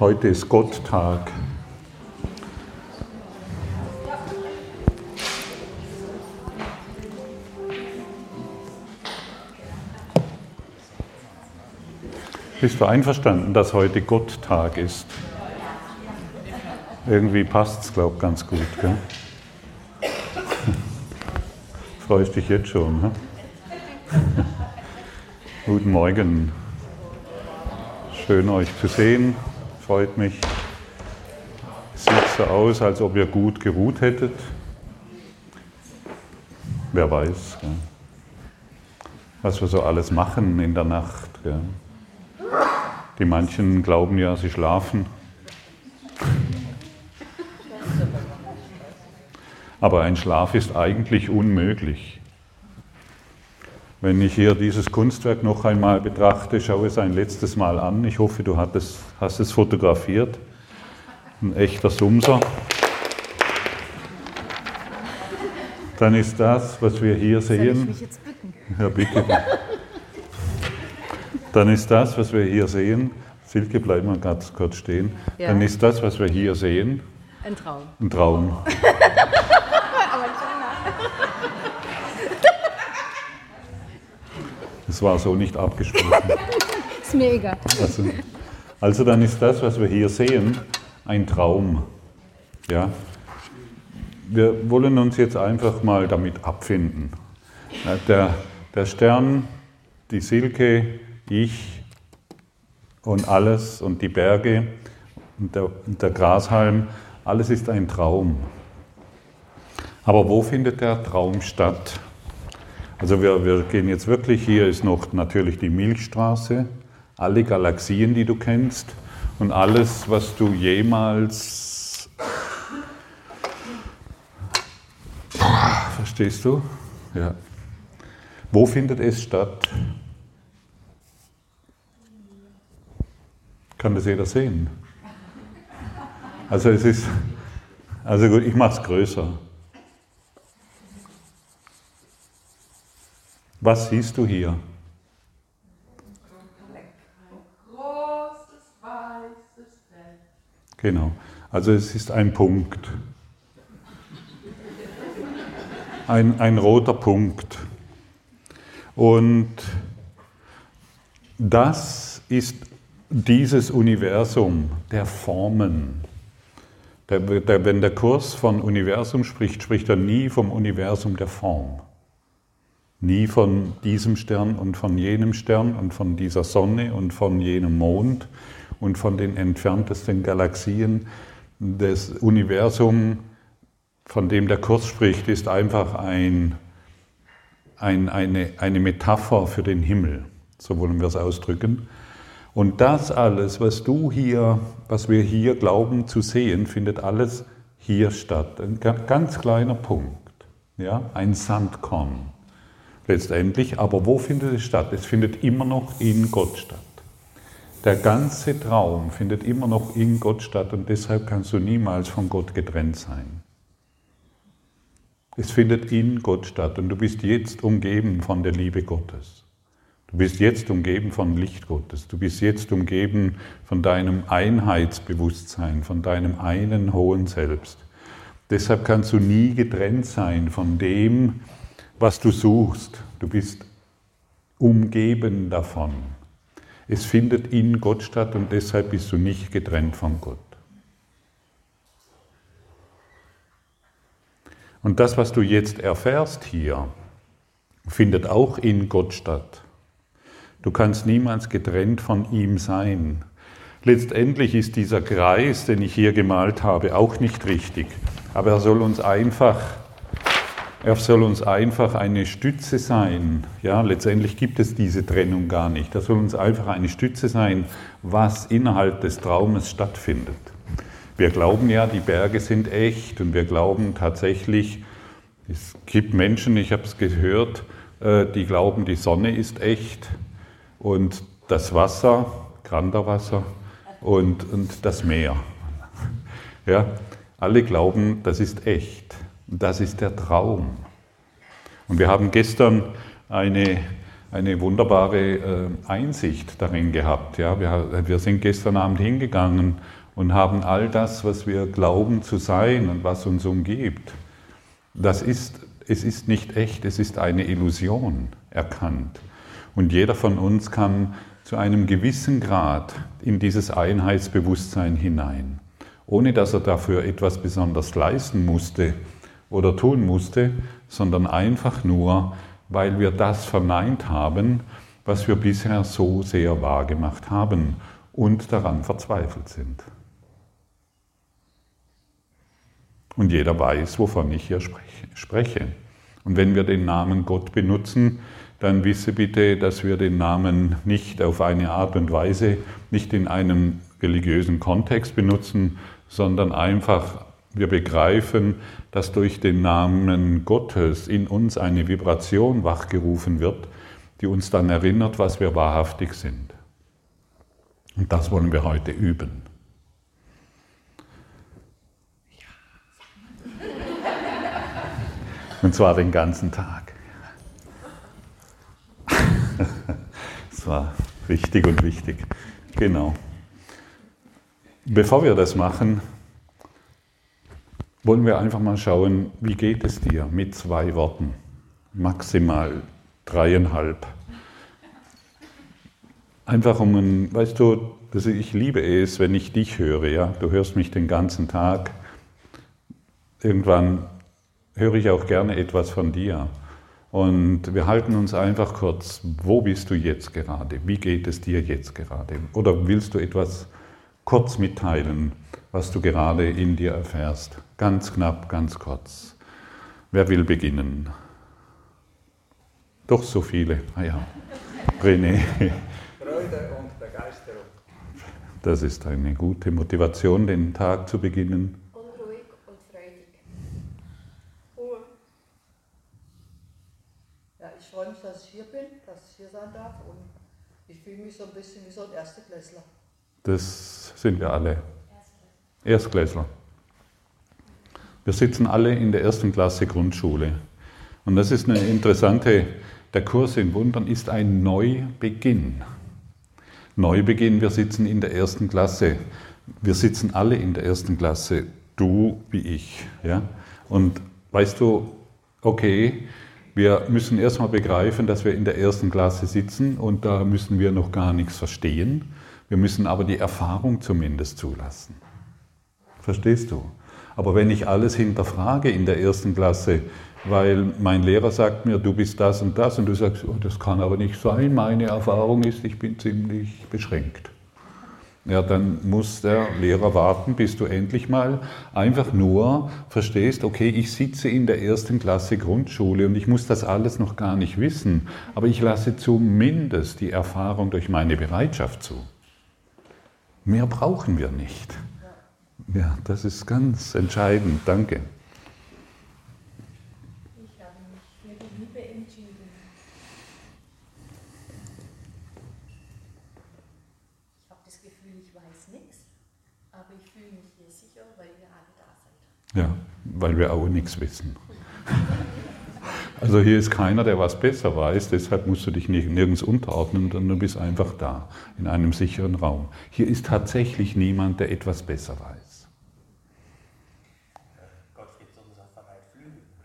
Heute ist Gotttag. Bist du einverstanden, dass heute Gotttag ist? Irgendwie passt es, glaube ich, ganz gut. Gell? Freust dich jetzt schon? Ne? Guten Morgen. Schön euch zu sehen. Freut mich. Sieht so aus, als ob ihr gut geruht hättet. Wer weiß, gell? was wir so alles machen in der Nacht. Gell? Die manchen glauben ja, sie schlafen. Aber ein Schlaf ist eigentlich unmöglich. Wenn ich hier dieses Kunstwerk noch einmal betrachte, schaue es ein letztes Mal an. Ich hoffe, du es, hast es fotografiert. Ein echter Sumser. Dann ist das, was wir hier sehen. Ich mich jetzt bücken? Ja, bitte. Dann ist das, was wir hier sehen. Silke, bleib mal ganz kurz stehen. Ja. Dann ist das, was wir hier sehen. Ein Traum. Ein Traum. Das war so nicht abgesprochen. ist mir egal. Also, also dann ist das, was wir hier sehen, ein Traum. Ja? Wir wollen uns jetzt einfach mal damit abfinden. Der, der Stern, die Silke, ich und alles und die Berge und der, und der Grashalm, alles ist ein Traum. Aber wo findet der Traum statt? Also wir, wir gehen jetzt wirklich, hier ist noch natürlich die Milchstraße, alle Galaxien, die du kennst und alles, was du jemals... Verstehst du? Ja. Wo findet es statt? Kann das jeder sehen? Also es ist, also gut, ich mache es größer. Was siehst du hier? Großes weißes Feld. Genau. Also es ist ein Punkt. Ein, ein roter Punkt. Und das ist dieses Universum der Formen. Der, der, wenn der Kurs von Universum spricht, spricht er nie vom Universum der Form. Nie von diesem Stern und von jenem Stern und von dieser Sonne und von jenem Mond und von den entferntesten Galaxien. Das Universum, von dem der Kurs spricht, ist einfach ein, ein, eine, eine Metapher für den Himmel, so wollen wir es ausdrücken. Und das alles, was du hier, was wir hier glauben zu sehen, findet alles hier statt. Ein ganz kleiner Punkt, ja, ein Sandkorn letztendlich. Aber wo findet es statt? Es findet immer noch in Gott statt. Der ganze Traum findet immer noch in Gott statt und deshalb kannst du niemals von Gott getrennt sein. Es findet in Gott statt und du bist jetzt umgeben von der Liebe Gottes. Du bist jetzt umgeben von Licht Gottes. Du bist jetzt umgeben von deinem Einheitsbewusstsein, von deinem einen hohen Selbst. Deshalb kannst du nie getrennt sein von dem, was du suchst. Du bist umgeben davon. Es findet in Gott statt und deshalb bist du nicht getrennt von Gott. Und das, was du jetzt erfährst hier, findet auch in Gott statt. Du kannst niemals getrennt von ihm sein. Letztendlich ist dieser Kreis, den ich hier gemalt habe, auch nicht richtig. Aber er soll uns einfach er soll uns einfach eine Stütze sein. Ja, letztendlich gibt es diese Trennung gar nicht. Er soll uns einfach eine Stütze sein, was innerhalb des Traumes stattfindet. Wir glauben ja, die Berge sind echt und wir glauben tatsächlich, es gibt Menschen, ich habe es gehört, äh, die glauben, die Sonne ist echt und das Wasser, Granderwasser und, und das Meer. Ja, alle glauben, das ist echt. Das ist der Traum. Und wir haben gestern eine, eine wunderbare äh, Einsicht darin gehabt. Ja? Wir, wir sind gestern Abend hingegangen und haben all das, was wir glauben zu sein und was uns umgibt, das ist, es ist nicht echt, es ist eine Illusion erkannt. Und jeder von uns kann zu einem gewissen Grad in dieses Einheitsbewusstsein hinein, ohne dass er dafür etwas besonders leisten musste oder tun musste, sondern einfach nur, weil wir das verneint haben, was wir bisher so sehr wahrgemacht haben und daran verzweifelt sind. Und jeder weiß, wovon ich hier spreche. Und wenn wir den Namen Gott benutzen, dann wisse bitte, dass wir den Namen nicht auf eine Art und Weise, nicht in einem religiösen Kontext benutzen, sondern einfach wir begreifen, dass durch den Namen Gottes in uns eine Vibration wachgerufen wird, die uns dann erinnert, was wir wahrhaftig sind. Und das wollen wir heute üben. Und zwar den ganzen Tag. Das war richtig und wichtig. Genau. Bevor wir das machen, wollen wir einfach mal schauen, wie geht es dir mit zwei Worten, maximal dreieinhalb. Einfach um ein, weißt du, ich liebe es, wenn ich dich höre, ja, du hörst mich den ganzen Tag. Irgendwann höre ich auch gerne etwas von dir. Und wir halten uns einfach kurz, wo bist du jetzt gerade? Wie geht es dir jetzt gerade? Oder willst du etwas kurz mitteilen, was du gerade in dir erfährst? Ganz knapp, ganz kurz. Wer will beginnen? Doch so viele. Ah ja. René. Freude und Begeisterung. Das ist eine gute Motivation, den Tag zu beginnen. Unruhig und freudig. Ruhe. Ja, ich freue mich, dass ich hier bin, dass ich hier sein darf und ich fühle mich so ein bisschen wie so ein Ersteklässler. Das sind wir alle. Erstklässler. Wir sitzen alle in der ersten Klasse Grundschule. Und das ist eine interessante, der Kurs in Wundern ist ein Neubeginn. Neubeginn, wir sitzen in der ersten Klasse. Wir sitzen alle in der ersten Klasse, du wie ich. Ja? Und weißt du, okay, wir müssen erstmal begreifen, dass wir in der ersten Klasse sitzen und da müssen wir noch gar nichts verstehen. Wir müssen aber die Erfahrung zumindest zulassen. Verstehst du? Aber wenn ich alles hinterfrage in der ersten Klasse, weil mein Lehrer sagt mir, du bist das und das, und du sagst, oh, das kann aber nicht sein, meine Erfahrung ist, ich bin ziemlich beschränkt. Ja, dann muss der Lehrer warten, bis du endlich mal einfach nur verstehst, okay, ich sitze in der ersten Klasse Grundschule und ich muss das alles noch gar nicht wissen, aber ich lasse zumindest die Erfahrung durch meine Bereitschaft zu. Mehr brauchen wir nicht. Ja, das ist ganz entscheidend. Danke. Ich habe mich für die Liebe entschieden. Ich habe das Gefühl, ich weiß nichts, aber ich fühle mich hier sicher, weil ihr alle da seid. Ja, weil wir auch nichts wissen. Also hier ist keiner, der was besser weiß, deshalb musst du dich nirgends unterordnen, sondern du bist einfach da, in einem sicheren Raum. Hier ist tatsächlich niemand, der etwas besser weiß.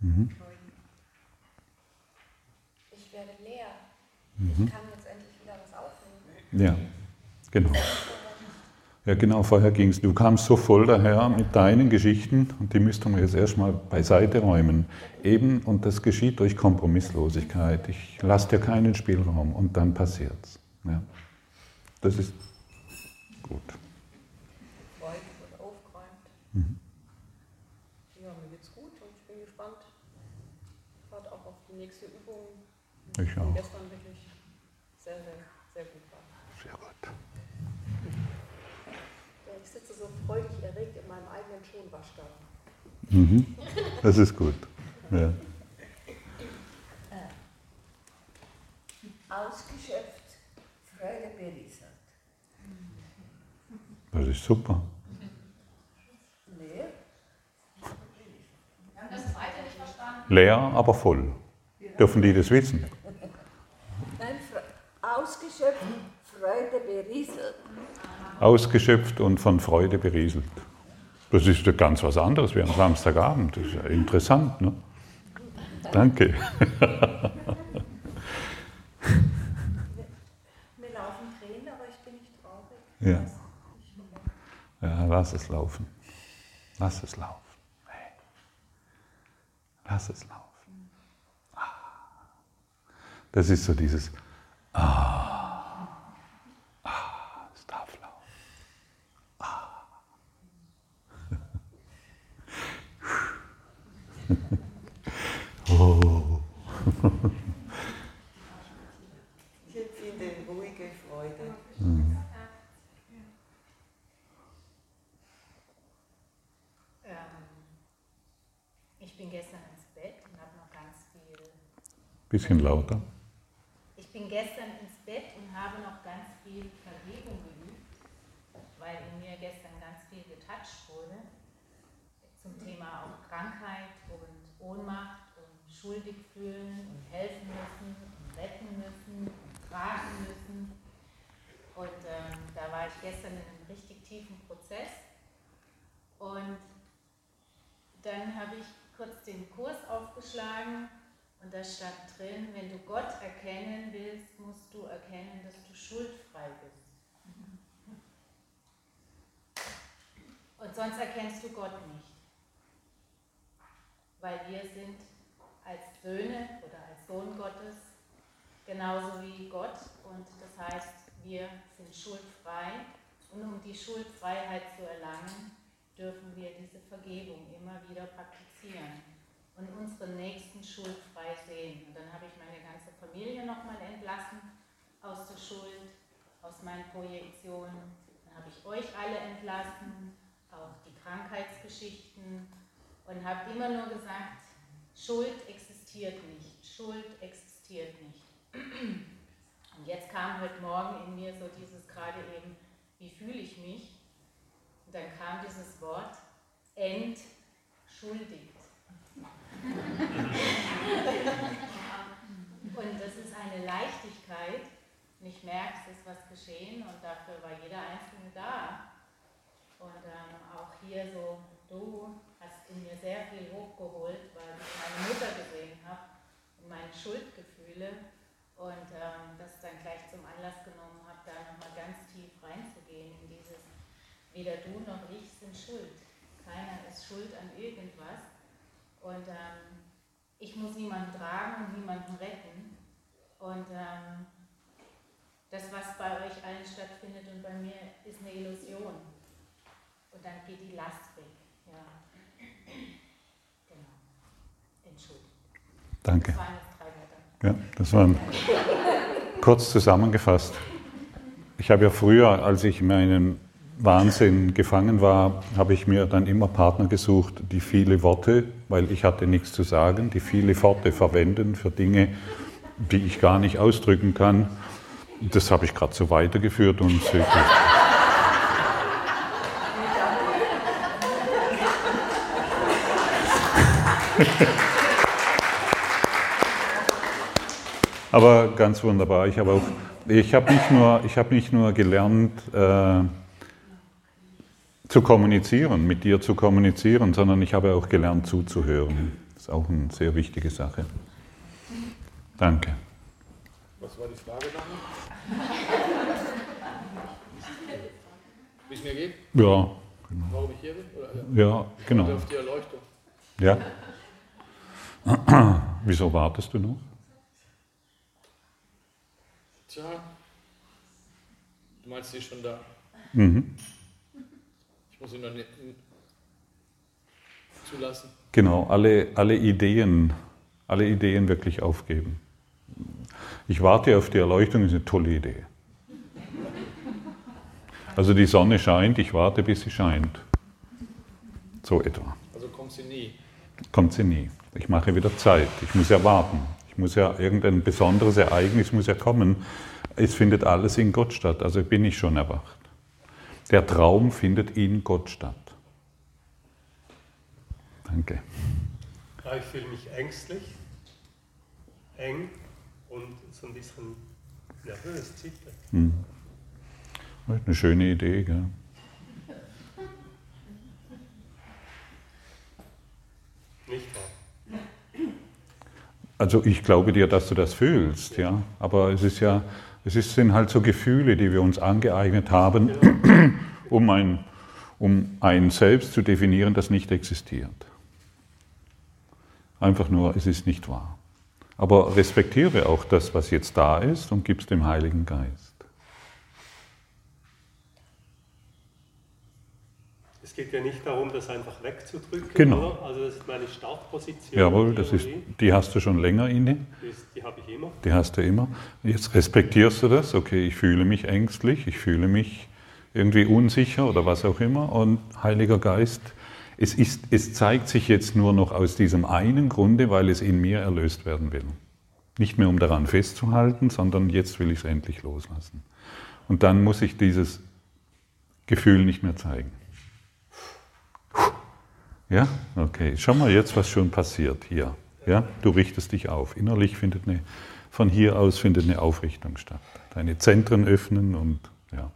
Ich werde leer. Mhm. Ich kann jetzt endlich wieder was aufnehmen. Ja, genau. Ja, genau, vorher ging es. Du kamst so voll daher mit deinen Geschichten und die müssten wir jetzt erstmal beiseite räumen. Eben, und das geschieht durch Kompromisslosigkeit. Ich lasse dir keinen Spielraum und dann passiert's. Ja. Das ist gut. Mhm. Ich auch. gestern wirklich sehr, sehr, sehr gut war. Sehr gut. Ja, ich sitze so freudig erregt in meinem eigenen Schonwaschgarten. Mhm. Das ist gut. Ja. Ausgeschöpft, Freude berieselt. Das ist super. Leer, Wir haben das zweite nicht verstanden. Leer, aber voll. Dürfen die das wissen? nein, ausgeschöpft, Freude berieselt. Ausgeschöpft und von Freude berieselt. Das ist ja ganz was anderes wie am Samstagabend. Das ist ja interessant, ne? Danke. Mir laufen Tränen, aber ich bin nicht traurig. Ja. Ja, lass es laufen. Lass es laufen. Hey. Lass es laufen. Das ist so dieses Ah. Ah, es darf laufen. Ah. oh. Ich empfinde ruhige Freude. Ähm, ich bin gestern ins Bett und habe noch ganz viel. Bisschen lauter. Ich bin gestern ins Bett und habe noch ganz viel Vergebung geübt, weil in mir gestern ganz viel getoucht wurde zum Thema auch Krankheit und Ohnmacht und schuldig fühlen und helfen müssen und retten müssen und tragen müssen. Und ähm, da war ich gestern in einem richtig tiefen Prozess. Und dann habe ich kurz den Kurs aufgeschlagen und da stand drin, wenn du Gott erkennen willst, musst du erkennen, dass du schuldfrei bist. Und sonst erkennst du Gott nicht. Weil wir sind als Söhne oder als Sohn Gottes genauso wie Gott und das heißt, wir sind schuldfrei und um die Schuldfreiheit zu erlangen, dürfen wir diese Vergebung immer wieder praktizieren und unsere Nächsten schuldfrei sehen. Und dann habe ich meine ganze Familie nochmal entlassen aus der Schuld, aus meinen Projektionen. Dann habe ich euch alle entlassen, auch die Krankheitsgeschichten und habe immer nur gesagt, Schuld existiert nicht, Schuld existiert nicht. Und jetzt kam heute Morgen in mir so dieses gerade eben, wie fühle ich mich? Und dann kam dieses Wort, entschuldigt. Und das ist eine Leichtigkeit. Und ich merke, es ist was geschehen und dafür war jeder Einzelne da. Und ähm, auch hier so, du hast in mir sehr viel hochgeholt, weil ich meine Mutter gesehen habe und meine Schuldgefühle und ähm, das dann gleich zum Anlass genommen habe, da nochmal ganz tief reinzugehen in dieses, weder du noch ich sind schuld. Keiner ist schuld an irgendwas. Und ähm, ich muss niemanden tragen und niemanden retten. Und ähm, das, was bei euch allen stattfindet und bei mir, ist eine Illusion. Und dann geht die Last weg. Ja. Genau. Entschuldigung. Danke. Ja, das war kurz zusammengefasst. Ich habe ja früher, als ich in meinem Wahnsinn gefangen war, habe ich mir dann immer Partner gesucht, die viele Worte, weil ich hatte nichts zu sagen, die viele Worte verwenden für Dinge, die ich gar nicht ausdrücken kann. Das habe ich gerade so weitergeführt und so- Aber ganz wunderbar. Ich habe auch, ich habe nicht nur, ich habe nicht nur gelernt äh, zu kommunizieren, mit dir zu kommunizieren, sondern ich habe auch gelernt zuzuhören. Das ist auch eine sehr wichtige Sache. Danke. Was war die Frage nochmal? Wie es mir geht? Ja, Warum ich hier bin? Oder, ja, Oder genau. auf die Erleuchtung? Ja. Wieso wartest du noch? Sie ist schon da. Mhm. Ich muss sie noch nicht zulassen. Genau, alle, alle Ideen, alle Ideen wirklich aufgeben. Ich warte auf die Erleuchtung, ist eine tolle Idee. Also die Sonne scheint, ich warte, bis sie scheint. So etwa. Also kommt sie nie. Kommt sie nie. Ich mache wieder Zeit. Ich muss ja warten. Muss ja irgendein besonderes Ereignis muss ja kommen. Es findet alles in Gott statt. Also bin ich schon erwacht. Der Traum findet in Gott statt. Danke. Ja, ich fühle mich ängstlich, eng und so ein bisschen nervös, zittrig. Hm. Eine schöne Idee, gell? Nicht wahr? Also ich glaube dir, dass du das fühlst, ja. Aber es ist ja, es ist, sind halt so Gefühle, die wir uns angeeignet haben, um ein, um ein Selbst zu definieren, das nicht existiert. Einfach nur, es ist nicht wahr. Aber respektiere auch das, was jetzt da ist und gib es dem Heiligen Geist. Es geht ja nicht darum, das einfach wegzudrücken, Genau. oder? Also das ist meine Startposition. Jawohl, das ist, die hast du schon länger inne, Die, die habe ich immer. die hast du immer. Jetzt respektierst du das, okay, ich fühle mich ängstlich, ich fühle mich irgendwie unsicher oder was auch immer. Und Heiliger Geist, es, ist, es zeigt sich jetzt nur noch aus diesem einen Grunde, weil es in mir erlöst werden will. Nicht mehr um daran festzuhalten, sondern jetzt will ich es endlich loslassen. Und dann muss ich dieses Gefühl nicht mehr zeigen. Ja, okay. Schau mal jetzt, was schon passiert hier. Ja, du richtest dich auf. Innerlich findet eine, von hier aus findet eine Aufrichtung statt. Deine Zentren öffnen und ja,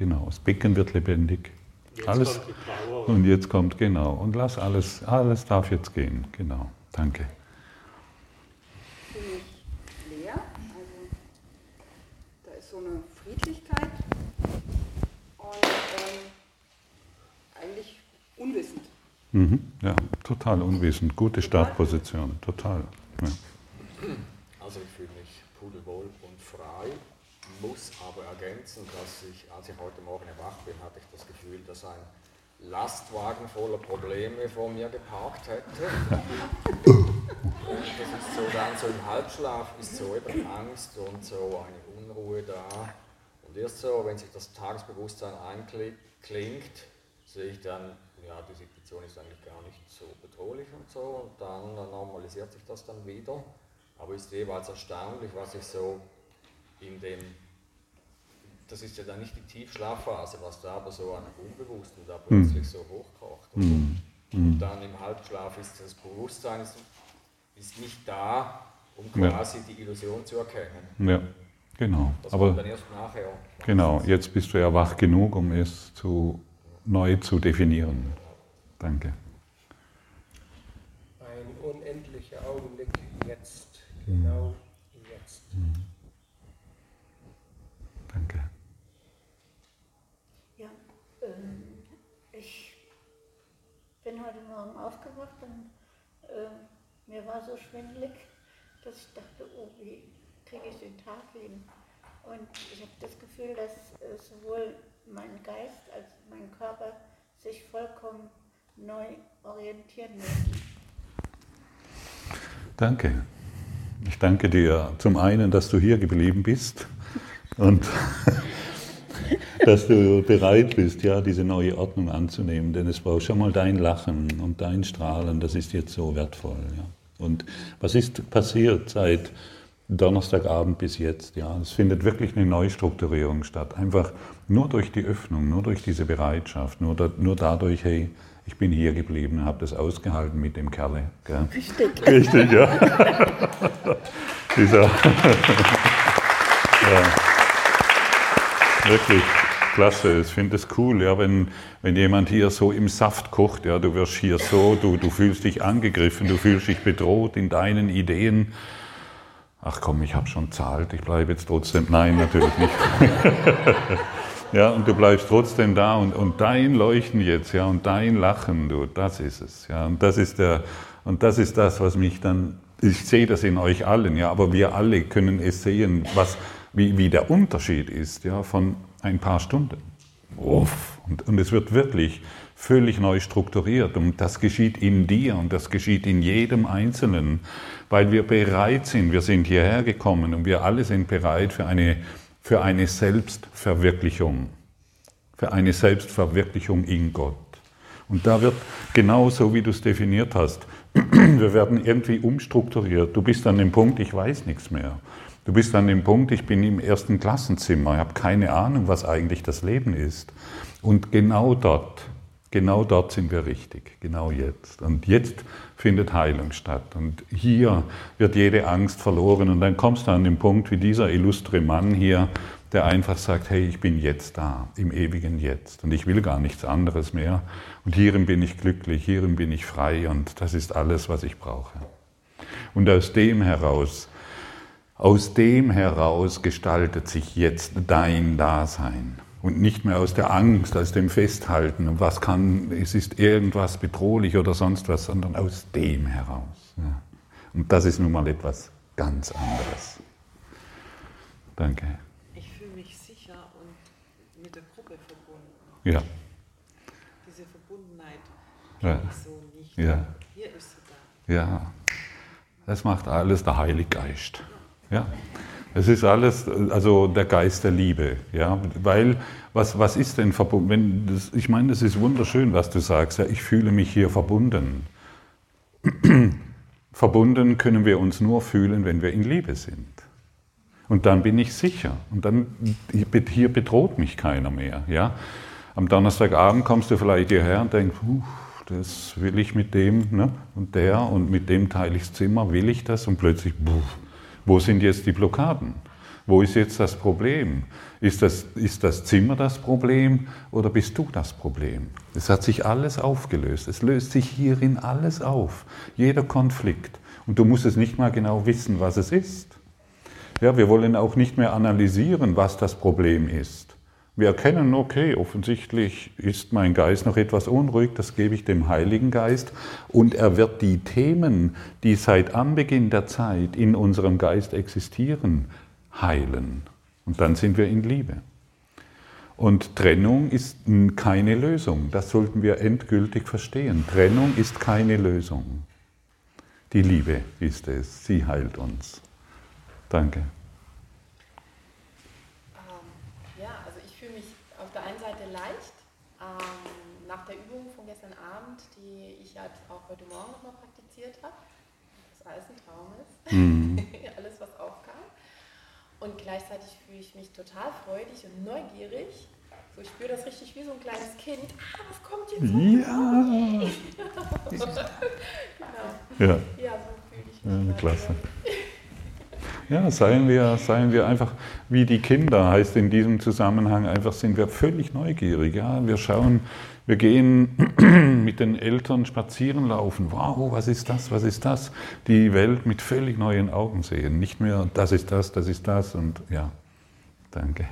genau. Das Becken wird lebendig. Jetzt Alles. kommt die Power. Und jetzt kommt genau. Und lass alles, alles darf jetzt gehen. Genau. Danke. leer. Also da ist so eine Friedlichkeit und ähm, eigentlich unwissend. Mhm. Ja, total unwissend. Gute Startposition. Total. Ja. Also ich fühle mich pudelwohl und frei, muss aber ergänzen, dass ich, als ich heute Morgen erwacht bin, hatte ich das Gefühl, dass ein Lastwagen voller Probleme vor mir geparkt hätte. Und das ist so dann so im Halbschlaf ist so eben Angst und so eine Unruhe da. Und erst so, wenn sich das Tagesbewusstsein einklingt, sehe ich dann, ja, die Situation ist eigentlich gar nicht so bedrohlich und so. Und dann normalisiert sich das dann wieder. Aber ist jeweils erstaunlich, was ich so in dem, das ist ja dann nicht die Tiefschlafphase, was da aber so an Unbewussten da plötzlich so hochkocht. oder? Und dann im Halbschlaf ist das Bewusstsein ist, ist nicht da, um Ja. quasi die Illusion zu erkennen. ja, genau. Das Aber kommt dann erst nachher. Genau, jetzt bist du ja wach genug, um es zu, neu zu definieren. Danke. Ein unendlicher Augenblick jetzt, genau jetzt. Danke. Ja, ähm, ich bin heute Morgen aufgewacht und äh, mir war so schwindelig, dass ich dachte, oh, wie kriege ich den Tag hin? Und ich habe das Gefühl, dass äh, sowohl mein Geist als mein Körper sich vollkommen neu orientieren müssen. Danke. Ich danke dir zum einen, dass du hier geblieben bist und dass du bereit bist, ja, diese neue Ordnung anzunehmen. Denn es braucht schon mal dein Lachen und dein Strahlen, das ist jetzt so wertvoll. Ja. Und was ist passiert seit Donnerstagabend bis jetzt? Ja, es findet wirklich eine Neustrukturierung statt. Einfach nur durch die Öffnung, nur durch diese Bereitschaft, nur, da, nur dadurch, hey, ich bin hier geblieben, habe das ausgehalten mit dem Kerle. Gell? Richtig. Richtig, ja. Dieser. ja. Wirklich klasse. Ich finde es cool, ja, wenn, wenn jemand hier so im Saft kocht. Ja, du wirst hier so, du, du fühlst dich angegriffen, du fühlst dich bedroht in deinen Ideen. Ach komm, ich habe schon zahlt, ich bleibe jetzt trotzdem. Nein, natürlich nicht. Ja, und du bleibst trotzdem da und, und dein Leuchten jetzt, ja, und dein Lachen, du, das ist es, ja, und das ist der, und das ist das, was mich dann, ich sehe das in euch allen, ja, aber wir alle können es sehen, was, wie, wie der Unterschied ist, ja, von ein paar Stunden. uff, und, und es wird wirklich völlig neu strukturiert. Und das geschieht in dir und das geschieht in jedem Einzelnen, weil wir bereit sind. Wir sind hierher gekommen und wir alle sind bereit für eine, für eine Selbstverwirklichung. Für eine Selbstverwirklichung in Gott. Und da wird genauso, wie du es definiert hast, wir werden irgendwie umstrukturiert. Du bist an dem Punkt, ich weiß nichts mehr. Du bist an dem Punkt, ich bin im ersten Klassenzimmer, ich habe keine Ahnung, was eigentlich das Leben ist. Und genau dort, genau dort sind wir richtig, genau jetzt. Und jetzt findet Heilung statt. Und hier wird jede Angst verloren. Und dann kommst du an den Punkt, wie dieser illustre Mann hier, der einfach sagt, hey, ich bin jetzt da, im ewigen Jetzt. Und ich will gar nichts anderes mehr. Und hierin bin ich glücklich, hierin bin ich frei. Und das ist alles, was ich brauche. Und aus dem heraus aus dem heraus gestaltet sich jetzt dein Dasein und nicht mehr aus der Angst, aus dem Festhalten, was kann, es ist irgendwas bedrohlich oder sonst was, sondern aus dem heraus. Ja. Und das ist nun mal etwas ganz anderes. Danke. Ich fühle mich sicher und mit der Gruppe verbunden. Ja. Diese Verbundenheit Ja. so nicht. Ja. Hier ist sie da. Ja, das macht alles der Heilige Geist. Ja, es ist alles, also der Geist der Liebe. Ja, weil was, was ist denn verbunden? Das, ich meine, das ist wunderschön, was du sagst. Ja, ich fühle mich hier verbunden. verbunden können wir uns nur fühlen, wenn wir in Liebe sind. Und dann bin ich sicher. Und dann hier bedroht mich keiner mehr. Ja? Am Donnerstagabend kommst du vielleicht hierher und denkst, "Puh, das will ich mit dem ne? und der und mit dem teile ich das Zimmer, will ich das? Und plötzlich, puh, wo sind jetzt die Blockaden? Wo ist jetzt das Problem? Ist das, ist das Zimmer das Problem oder bist du das Problem? Es hat sich alles aufgelöst. Es löst sich hierin alles auf. Jeder Konflikt. Und du musst es nicht mal genau wissen, was es ist. Ja, wir wollen auch nicht mehr analysieren, was das Problem ist. Wir erkennen, okay, offensichtlich ist mein Geist noch etwas unruhig, das gebe ich dem Heiligen Geist und er wird die Themen, die seit Anbeginn der Zeit in unserem Geist existieren, heilen. Und dann sind wir in Liebe. Und Trennung ist keine Lösung. Das sollten wir endgültig verstehen. Trennung ist keine Lösung. Die Liebe ist es. Sie heilt uns. Danke. Ähm, ja, also ich fühle mich auf der einen Seite leicht. Ähm, nach der Übung von gestern Abend, die ich halt auch heute Morgen nochmal praktiziert habe, dass alles ein Traum ist, Mhm. alles was aufkam. Und gleichzeitig fühle ich mich total freudig und neugierig. So, ich spüre das richtig wie so ein kleines Kind. Ah, was kommt jetzt? Ja. genau. Ja. Ja, so fühle ich mich. Ja, klasse. Ja, seien wir, seien wir einfach wie die Kinder, heißt in diesem Zusammenhang einfach, sind wir völlig neugierig. Ja? Wir schauen, wir gehen mit den Eltern spazieren laufen. Wow, was ist das, was ist das? Die Welt mit völlig neuen Augen sehen. Nicht mehr, das ist das, das ist das und ja, danke.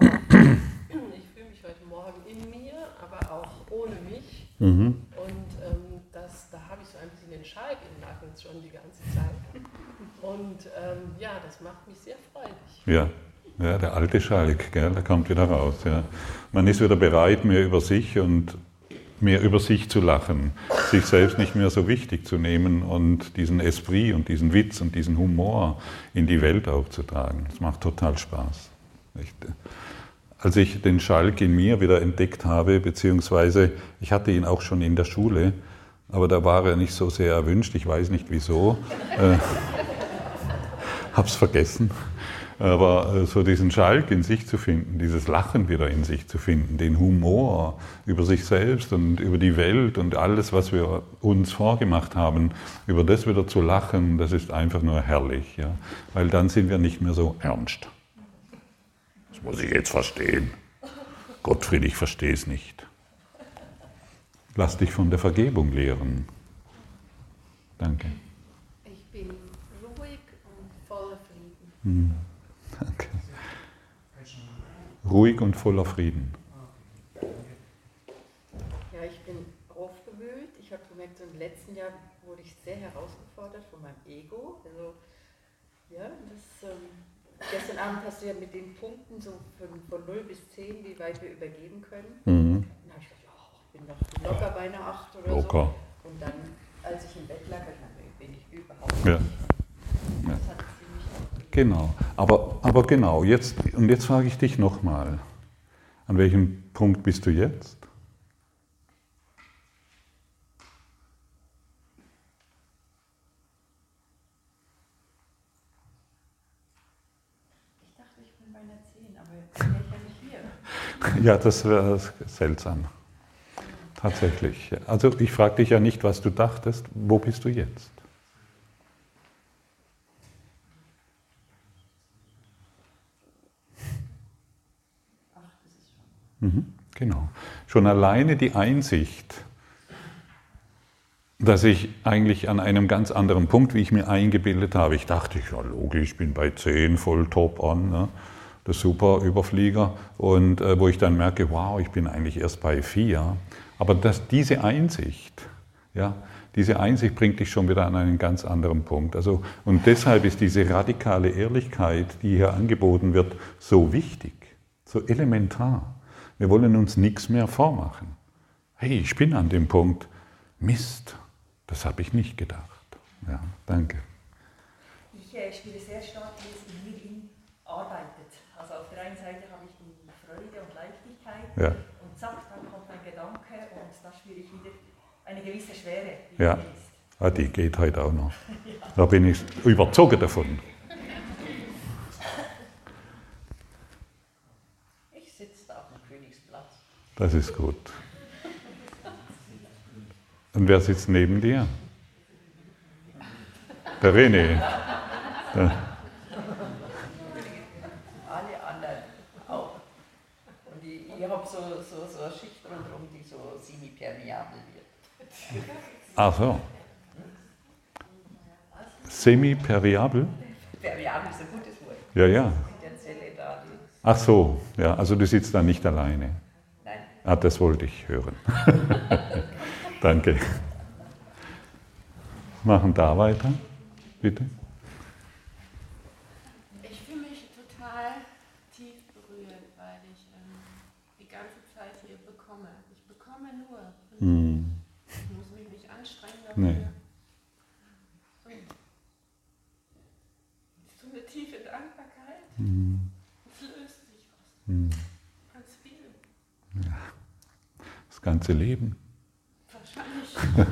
Ich fühle mich heute Morgen in mir, aber auch ohne mich. Mhm. Und ähm, das, da habe ich so ein bisschen den Schalk im Nacken schon die ganze Zeit. Und ähm, ja, das macht mich sehr freudig. Ja, ja der alte Schalk, gell, der kommt wieder raus. Ja. Man ist wieder bereit, mehr über sich und mehr über sich zu lachen, sich selbst nicht mehr so wichtig zu nehmen und diesen Esprit und diesen Witz und diesen Humor in die Welt aufzutragen. Das macht total Spaß. Echt. Als ich den Schalk in mir wieder entdeckt habe, beziehungsweise ich hatte ihn auch schon in der Schule, aber da war er nicht so sehr erwünscht, ich weiß nicht wieso. Äh, hab's vergessen. Aber äh, so diesen Schalk in sich zu finden, dieses Lachen wieder in sich zu finden, den Humor über sich selbst und über die Welt und alles, was wir uns vorgemacht haben, über das wieder zu lachen, das ist einfach nur herrlich. Ja? Weil dann sind wir nicht mehr so ernst. Das muss ich jetzt verstehen. Gottfried, ich verstehe es nicht. Lass dich von der Vergebung lehren. Danke. Ich bin ruhig und voller Frieden. Hm. Ruhig und voller Frieden. Ja, ich bin aufgewühlt. Ich habe gemerkt, so im letzten Jahr wurde ich sehr herausgefordert von meinem Ego. Also, ja, das ähm, gestern Abend hast du ja mit den Punkten so von, von 0 bis 10, wie weit wir übergeben können. Mhm. Dann habe ich gedacht, ja, ich bin doch locker bei einer 8 oder Locker. so. Und dann, als ich im Bett lag, dann bin ich überhaupt Ja. nicht. Ja. Das hat ziemlich aufgeregt. Genau. Aber, aber genau, jetzt, und jetzt frage ich dich nochmal. An welchem Punkt bist du jetzt? Ich dachte, ich bin bei einer 10, aber jetzt bin ich ja nicht hier. Ja, das wäre seltsam. Tatsächlich. Also ich frage dich ja nicht, was du dachtest, wo bist du jetzt? Mhm, genau. Schon alleine die Einsicht, dass ich eigentlich an einem ganz anderen Punkt, wie ich mir eingebildet habe, ich dachte, ja logisch, ich bin bei 10 voll top an, ne? das super Überflieger, und äh, wo ich dann merke, wow, ich bin eigentlich erst bei 4. Aber das, diese Einsicht, ja, diese Einsicht bringt dich schon wieder an einen ganz anderen Punkt. Also, und deshalb ist diese radikale Ehrlichkeit, die hier angeboten wird, so wichtig, so elementar. Wir wollen uns nichts mehr vormachen. Hey, ich bin an dem Punkt, Mist, das habe ich nicht gedacht. Ja, danke. Ich äh, spüre sehr stark, wie es in mir in arbeitet. Also auf der einen Seite habe ich die Freude und Leichtigkeit Ja. und zack, dann kommt ein Gedanke und da spüre ich wieder eine gewisse Schwere, die Ja, ah, die geht heute auch noch. Da bin ich überzogen davon. Ich sitze da auf dem Königsplatz. Das ist gut. Und wer sitzt neben dir? Der René. Alle anderen auch. Und ich, ich habe so, so, so eine Schicht rundherum, die so semi-permeabel wird. ach so. Semi-periabel? Permeabel ist ein gutes Wort. Ja, ja. Ach so, ja, also du sitzt da nicht alleine. Ah, das wollte ich hören. Danke. Machen da weiter, bitte. Ich fühle mich total tief berührt, weil ich ähm, die ganze Zeit hier bekomme. Ich bekomme nur. Hm. Ich muss mich nicht anstrengen dafür. Nee. Und so eine tiefe Dankbarkeit. Hm. Es löst sich was. Hm. Ganz viel. Das ganze Leben.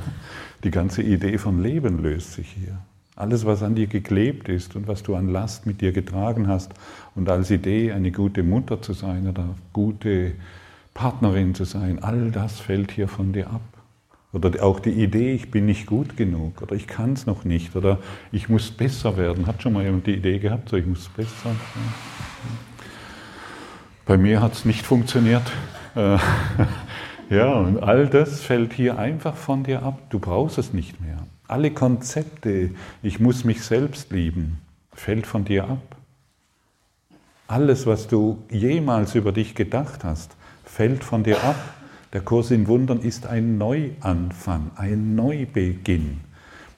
Die ganze Idee von Leben löst sich hier. Alles, was an dir geklebt ist und was du an Last mit dir getragen hast und als Idee eine gute Mutter zu sein oder gute Partnerin zu sein, all das fällt hier von dir ab. Oder auch die Idee, ich bin nicht gut genug oder ich kann es noch nicht oder ich muss besser werden. Hat schon mal jemand die Idee gehabt, so ich muss besser werden? Bei mir hat es nicht funktioniert. Ja, und all das fällt hier einfach von dir ab. Du brauchst es nicht mehr. Alle Konzepte, ich muss mich selbst lieben, fällt von dir ab. Alles, was du jemals über dich gedacht hast, fällt von dir ab. Der Kurs in Wundern ist ein Neuanfang, ein Neubeginn.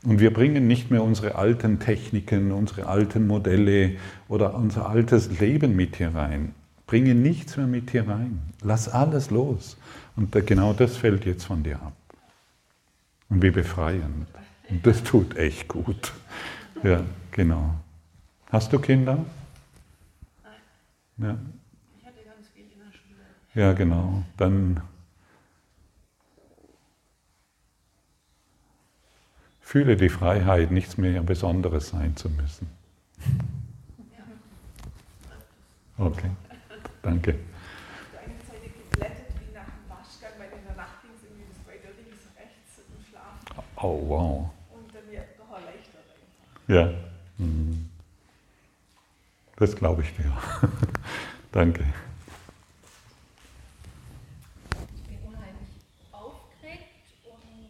Und wir bringen nicht mehr unsere alten Techniken, unsere alten Modelle oder unser altes Leben mit hier rein. Bringe nichts mehr mit hier rein. Lass alles los. Und genau das fällt jetzt von dir ab. Und wie befreiend. Und das tut echt gut. Ja, genau. Hast du Kinder? Ja. Ich hatte ganz viel in der Schule. Ja, genau. Dann fühle die Freiheit, nichts mehr Besonderes sein zu müssen. Okay, danke. auf der einen Seite geblättert wie nach dem Waschgang, weil in der Nacht ging es irgendwie das weiter links, rechts im Schlaf. Oh, wow. Und dann wird noch erleichtert. Ja. Mhm. Das glaube ich dir. danke. Ich bin unheimlich aufgeregt und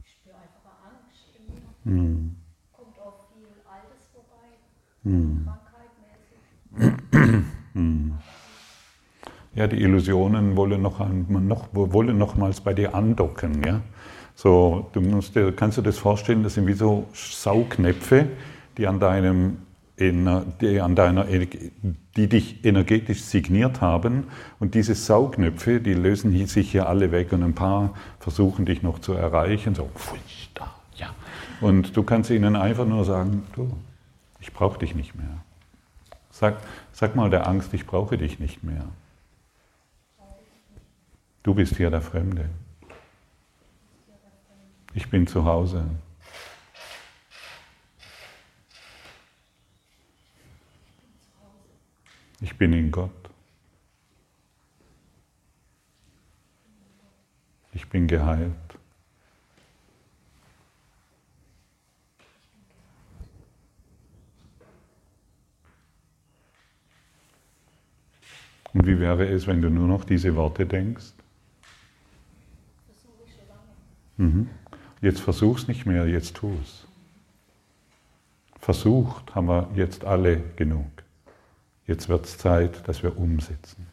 ich spüre einfach eine Angst. Mhm. Kommt auch viel Altes vorbei, Mhm. krankheitmäßig. Hm. Ja, die Illusionen wollen, noch, ein- noch, wollen nochmals bei dir andocken. Ja? So, du musst dir, kannst du das vorstellen, das sind wie so Saugnäpfe, die an deinem die, an deiner, die dich energetisch signiert haben. Und diese Saugnöpfe, die lösen sich hier alle weg und ein paar versuchen dich noch zu erreichen. So, da, ja. Und du kannst ihnen einfach nur sagen, du, ich brauche dich nicht mehr. Sag, sag mal der Angst, ich brauche dich nicht mehr. Du bist hier der Fremde. Ich bin zu Hause. Ich bin in Gott. Ich bin geheilt. Und wie wäre es, wenn du nur noch diese Worte denkst? Mhm. Jetzt versuch's nicht mehr, jetzt tu's. Versucht haben wir jetzt alle genug. Jetzt wird es Zeit, dass wir umsetzen.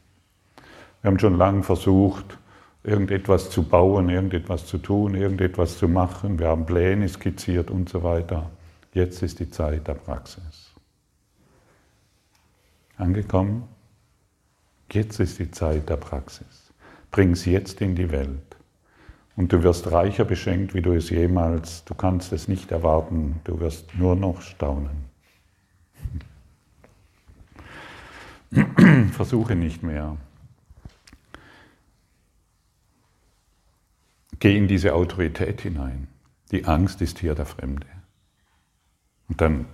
Wir haben schon lange versucht, irgendetwas zu bauen, irgendetwas zu tun, irgendetwas zu machen. Wir haben Pläne skizziert und so weiter. Jetzt ist die Zeit der Praxis. Angekommen? Jetzt ist die Zeit der Praxis. Bring es jetzt in die Welt. Und du wirst reicher beschenkt, wie du es jemals, du kannst es nicht erwarten, du wirst nur noch staunen. Versuche nicht mehr. Geh in diese Autorität hinein. Die Angst ist hier der Fremde. Und dann,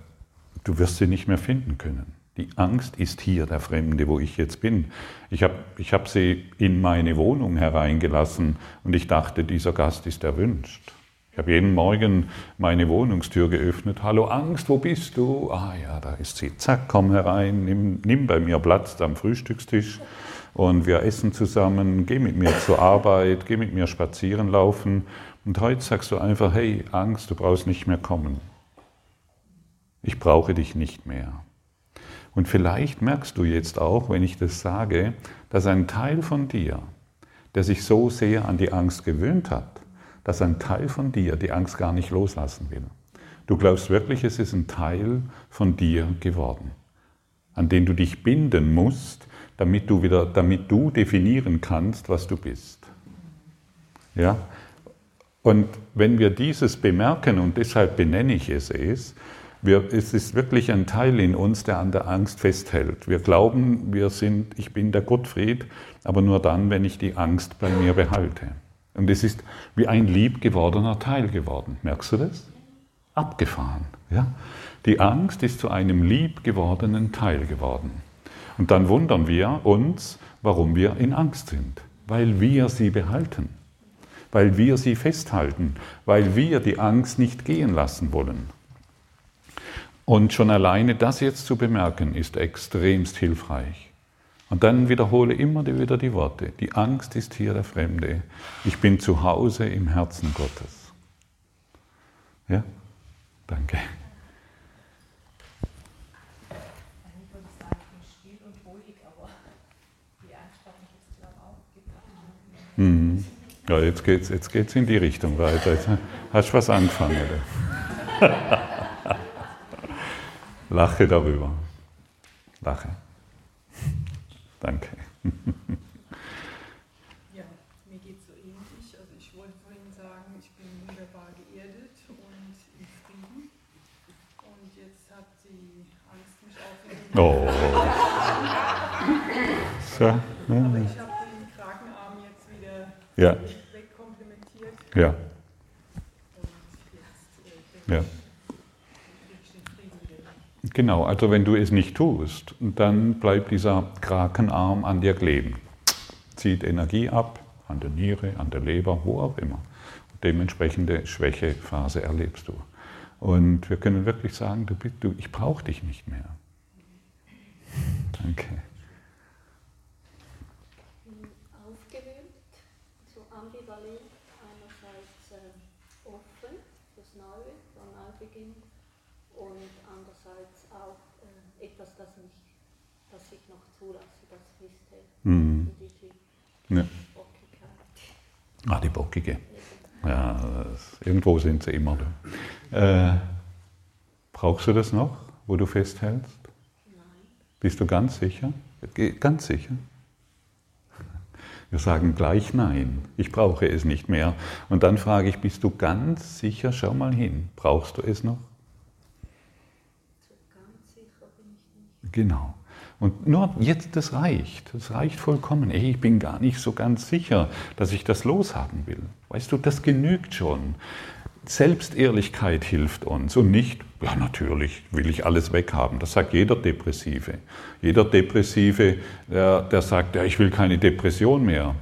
du wirst sie nicht mehr finden können. Die Angst ist hier der Fremde, wo ich jetzt bin. Ich habe ich hab sie in meine Wohnung hereingelassen und ich dachte, dieser Gast ist erwünscht. Ich habe jeden Morgen meine Wohnungstür geöffnet. Hallo Angst, wo bist du? Ah ja, da ist sie. Zack, komm herein, nimm, nimm bei mir Platz am Frühstückstisch und wir essen zusammen. Geh mit mir zur Arbeit, geh mit mir spazieren laufen. Und heute sagst du einfach, hey Angst, du brauchst nicht mehr kommen. Ich brauche dich nicht mehr. Und vielleicht merkst du jetzt auch, wenn ich das sage, dass ein Teil von dir, der sich so sehr an die Angst gewöhnt hat, dass ein Teil von dir die Angst gar nicht loslassen will. Du glaubst wirklich, es ist ein Teil von dir geworden, an den du dich binden musst, damit du wieder, damit du definieren kannst, was du bist. Ja? Und wenn wir dieses bemerken, und deshalb benenne ich es, ist, wir, es ist wirklich ein Teil in uns, der an der Angst festhält. Wir glauben, wir sind, ich bin der Gottfried, aber nur dann, wenn ich die Angst bei mir behalte. Und es ist wie ein lieb gewordener Teil geworden. Merkst du das? Abgefahren. Ja? Die Angst ist zu einem lieb gewordenen Teil geworden. Und dann wundern wir uns, warum wir in Angst sind. Weil wir sie behalten. Weil wir sie festhalten. Weil wir die Angst nicht gehen lassen wollen. Und schon alleine das jetzt zu bemerken, ist extremst hilfreich. Und dann wiederhole immer wieder die Worte. Die Angst ist hier der Fremde. Ich bin zu Hause im Herzen Gottes. Ja? Danke. Mhm. Ja, jetzt geht es jetzt geht's in die Richtung weiter. Jetzt hast du was angefangen. Lache darüber. Lache. Danke. Ja, mir geht es so ähnlich. Also ich wollte vorhin sagen, ich bin wunderbar geerdet und in Frieden. Und jetzt hat die Angst mich aufgehört. Oh. So. Aber ich habe den Krakenarm jetzt wieder Ja. wegkomplimentiert. Ja. Und jetzt äh, bin Ja. ich in Frieden wieder. Genau, also wenn du es nicht tust, dann bleibt dieser Krakenarm an dir kleben. Zieht Energie ab, an der Niere, an der Leber, wo auch immer. Dementsprechende Schwächephase erlebst du. Und wir können wirklich sagen, du, du, ich brauche dich nicht mehr. Danke. aufgewühlt, so ambivalent, einerseits äh, offen fürs Neue, der Neubeginn und andererseits auch äh, etwas, das, mich, das ich noch zulasse, das festhält. Mhm. Ja. Ah, die Bockige. Ja, das, irgendwo sind sie immer. da. Äh, brauchst du das noch? wo du festhältst? Nein. Bist du ganz sicher? Ganz sicher? Wir sagen gleich nein, ich brauche es nicht mehr. Und dann frage ich, bist du ganz sicher, schau mal hin, brauchst du es noch? Ganz sicher bin ich nicht. Genau. Und nur jetzt, das reicht. Das reicht vollkommen. Ey, ich bin gar nicht so ganz sicher, dass ich das loshaben will. Weißt du, das genügt schon. Selbstehrlichkeit hilft uns und nicht, ja natürlich will ich alles weghaben. Das sagt jeder Depressive. Jeder Depressive, der, der sagt, ja ich will keine Depression mehr.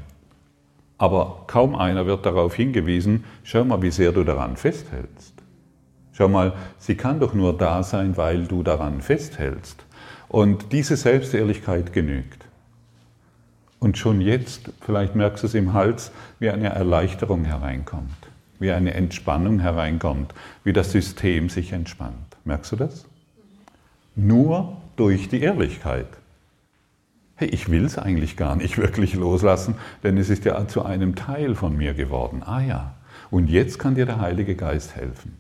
Aber kaum einer wird darauf hingewiesen, schau mal, wie sehr du daran festhältst. Schau mal, sie kann doch nur da sein, weil du daran festhältst. Und diese Selbstehrlichkeit genügt. Und schon jetzt, vielleicht merkst du es im Hals, wie eine Erleichterung hereinkommt, wie eine Entspannung hereinkommt, wie das System sich entspannt. Merkst du das? Nur durch die Ehrlichkeit. Hey, ich will es eigentlich gar nicht wirklich loslassen, denn es ist ja zu einem Teil von mir geworden. Ah ja, und jetzt kann dir der Heilige Geist helfen.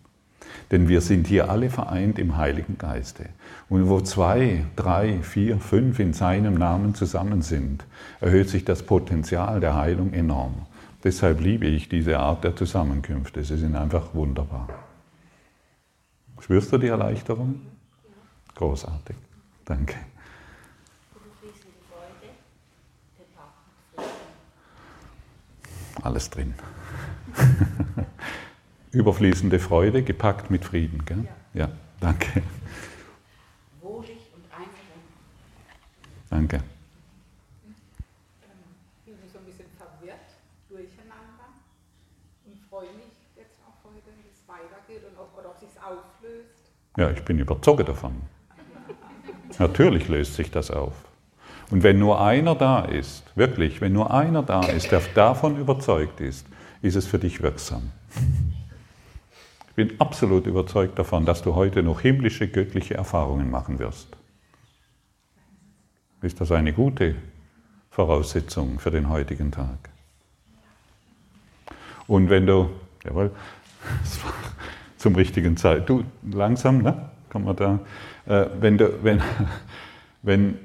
Denn wir sind hier alle vereint im Heiligen Geiste. Und wo zwei, drei, vier, fünf in seinem Namen zusammen sind, erhöht sich das Potenzial der Heilung enorm. Deshalb liebe ich diese Art der Zusammenkünfte. Sie sind einfach wunderbar. Spürst du die Erleichterung? Großartig. Danke. Alles drin. Überfließende Freude, gepackt mit Frieden. Gell? Ja. ja, danke. Wohlig und eingebunden. Danke. Ich bin so ein bisschen verwirrt, durcheinander und freue mich jetzt auch heute, wie es weitergeht und ob, oder ob sich auflöst. Ja, ich bin überzeugt davon. Natürlich löst sich das auf. Und wenn nur einer da ist, wirklich, wenn nur einer da ist, der davon überzeugt ist, ist es für dich wirksam bin absolut überzeugt davon, dass du heute noch himmlische, göttliche Erfahrungen machen wirst. Ist das eine gute Voraussetzung für den heutigen Tag? Und wenn du, jawohl, zum richtigen Zeit, du langsam, ne? Kommt man da, äh, wenn du, wenn, wenn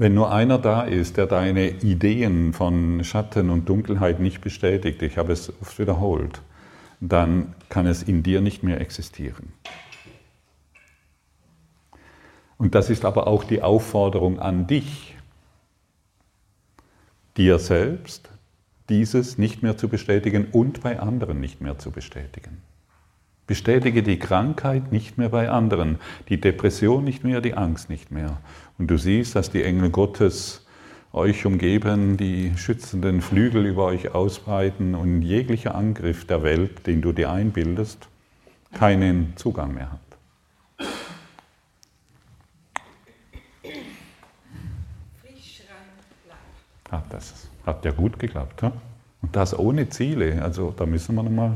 Wenn nur einer da ist, der deine Ideen von Schatten und Dunkelheit nicht bestätigt, ich habe es oft wiederholt, dann kann es in dir nicht mehr existieren. Und das ist aber auch die Aufforderung an dich, dir selbst dieses nicht mehr zu bestätigen und bei anderen nicht mehr zu bestätigen. Bestätige die Krankheit nicht mehr bei anderen, die Depression nicht mehr, die Angst nicht mehr. Und du siehst, dass die Engel Gottes euch umgeben, die schützenden Flügel über euch ausbreiten und jeglicher Angriff der Welt, den du dir einbildest, keinen Zugang mehr hat. Ah, das hat ja gut geklappt. He? Und das ohne Ziele. Also da müssen wir nochmal.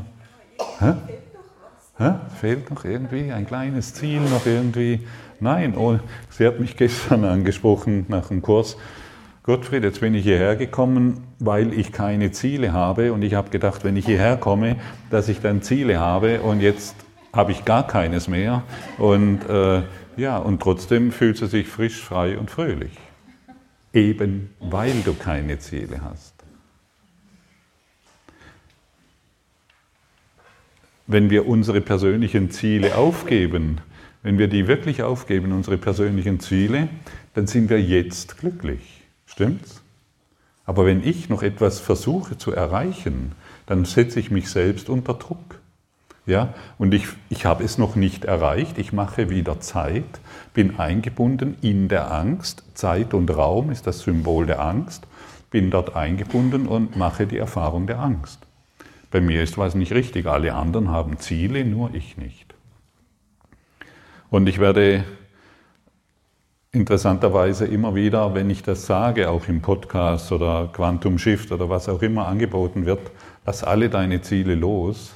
Hä? Hä? Fehlt noch irgendwie ein kleines Ziel, noch irgendwie. Nein, oh, sie hat mich gestern angesprochen nach dem Kurs. Gottfried, jetzt bin ich hierher gekommen, weil ich keine Ziele habe und ich habe gedacht, wenn ich hierher komme, dass ich dann Ziele habe und jetzt habe ich gar keines mehr und äh, ja, und trotzdem fühlt sie sich frisch, frei und fröhlich. Eben weil du keine Ziele hast. wenn wir unsere persönlichen Ziele aufgeben, wenn wir die wirklich aufgeben, unsere persönlichen Ziele, dann sind wir jetzt glücklich. Stimmt's? Aber wenn ich noch etwas versuche zu erreichen, dann setze ich mich selbst unter Druck. Ja, und ich, ich habe es noch nicht erreicht, ich mache wieder Zeit, bin eingebunden in der Angst. Zeit und Raum ist das Symbol der Angst, bin dort eingebunden und mache die Erfahrung der Angst. Bei mir ist was nicht richtig. Alle anderen haben Ziele, nur ich nicht. Und ich werde interessanterweise immer wieder, wenn ich das sage, auch im Podcast oder Quantum Shift oder was auch immer angeboten wird, lass alle deine Ziele los,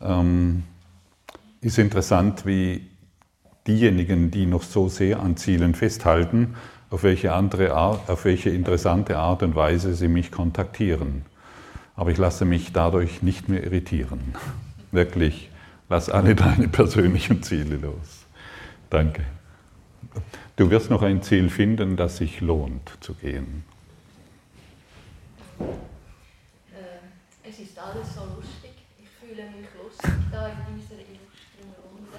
ähm, ist interessant, wie diejenigen, die noch so sehr an Zielen festhalten, auf welche, andere Art, auf welche interessante Art und Weise sie mich kontaktieren. Aber ich lasse mich dadurch nicht mehr irritieren. Wirklich, lass alle deine persönlichen Ziele los. Danke. Du wirst noch ein Ziel finden, das sich lohnt zu gehen. Äh, es ist alles so lustig. Ich fühle mich lustig da in dieser illustren Runde.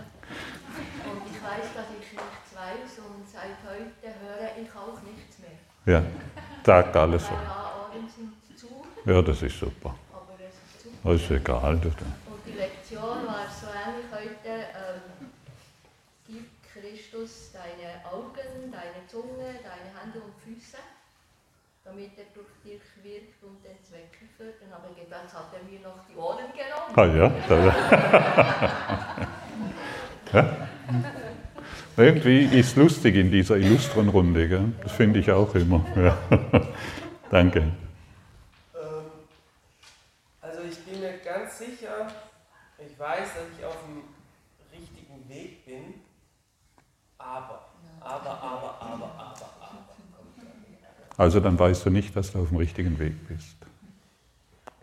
Und ich weiß, dass ich nichts weiß und seit heute höre ich auch nichts mehr. Ja, sagt alles so. Ja, das ist super. Aber es ist zu. Das ist egal. Und die Lektion war so ähnlich heute. Ähm, gib Christus deine Augen, deine Zunge, deine Hände und Füße, damit er durch dich wirkt und den Zweck erfüllt. Dann habe ich gedacht, jetzt hat er mir noch die Ohren genommen. Ah ja. ja. Irgendwie ist lustig in dieser illustren Runde. Gell? Das finde ich auch immer. Ja. Danke. Ähm, also ich bin mir ganz sicher, ich weiß, dass ich auf dem richtigen Weg bin, aber, aber, aber, aber, aber, aber. Also dann weißt du nicht, dass du auf dem richtigen Weg bist.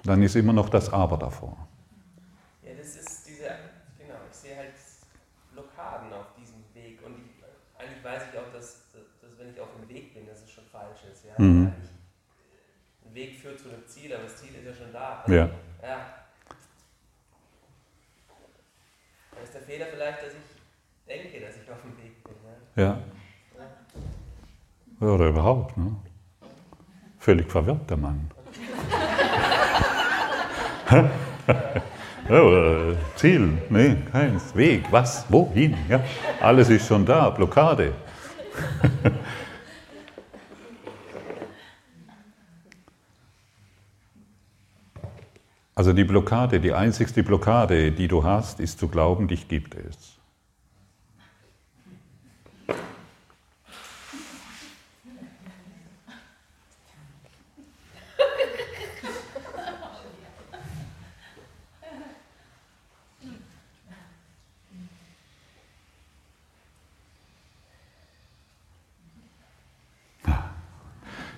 Dann ist immer noch das Aber davor. Ja, das ist diese, genau, ich sehe halt Blockaden auf diesem Weg und ich, eigentlich weiß ich auch, dass, dass wenn ich auf dem Weg bin, dass es schon Mhm. Ein Weg führt zu einem Ziel, aber das Ziel ist ja schon da. Ja. ja. Da ist der Fehler vielleicht, dass ich denke, dass ich auf dem Weg bin. Ja. ja. Oder überhaupt. Ne? Völlig verwirrt, der Mann. ja, Ziel, nee, keins. Weg, was, wohin? Ja, alles ist schon da, Blockade. Also die Blockade, die einzigste Blockade, die du hast, ist zu glauben, dich gibt es.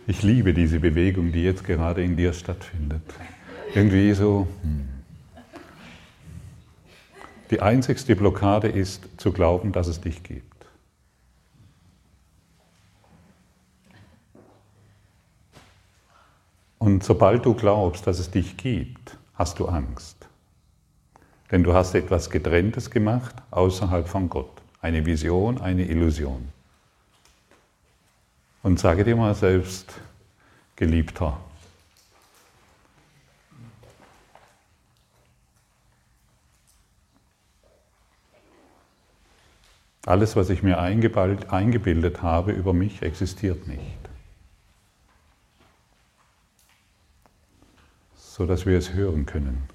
Ich liebe diese Bewegung, die jetzt gerade in dir stattfindet. Irgendwie so. Hm. Die einzigste Blockade ist zu glauben, dass es dich gibt. Und sobald du glaubst, dass es dich gibt, hast du Angst. Denn du hast etwas Getrenntes gemacht außerhalb von Gott. Eine Vision, eine Illusion. Und sage dir mal selbst, Geliebter, alles, was ich mir eingebildet habe über mich, existiert nicht. So dass wir es hören können.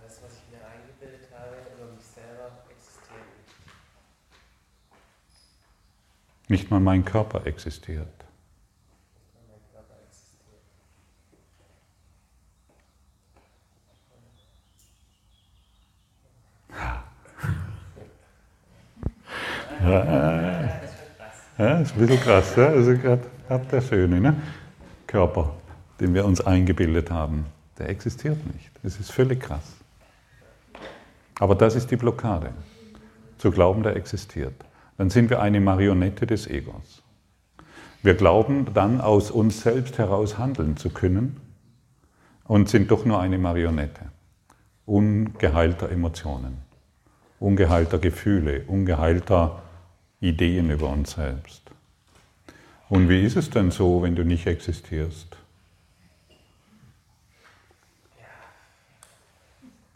Alles, was ich mir eingebildet habe über mich selber, existiert nicht. Nicht mal mein Körper existiert. Ja, ja, ist ein bisschen krass. Ja? Also gerade der schöne ne? Körper, den wir uns eingebildet haben, der existiert nicht. Das ist völlig krass. Aber das ist die Blockade. Zu glauben, der existiert. Dann sind wir eine Marionette des Egos. Wir glauben dann aus uns selbst heraus handeln zu können und sind doch nur eine Marionette ungeheilter Emotionen, ungeheilter Gefühle, ungeheilter Ideen über uns selbst. Und wie ist es denn so, wenn du nicht existierst? Ja,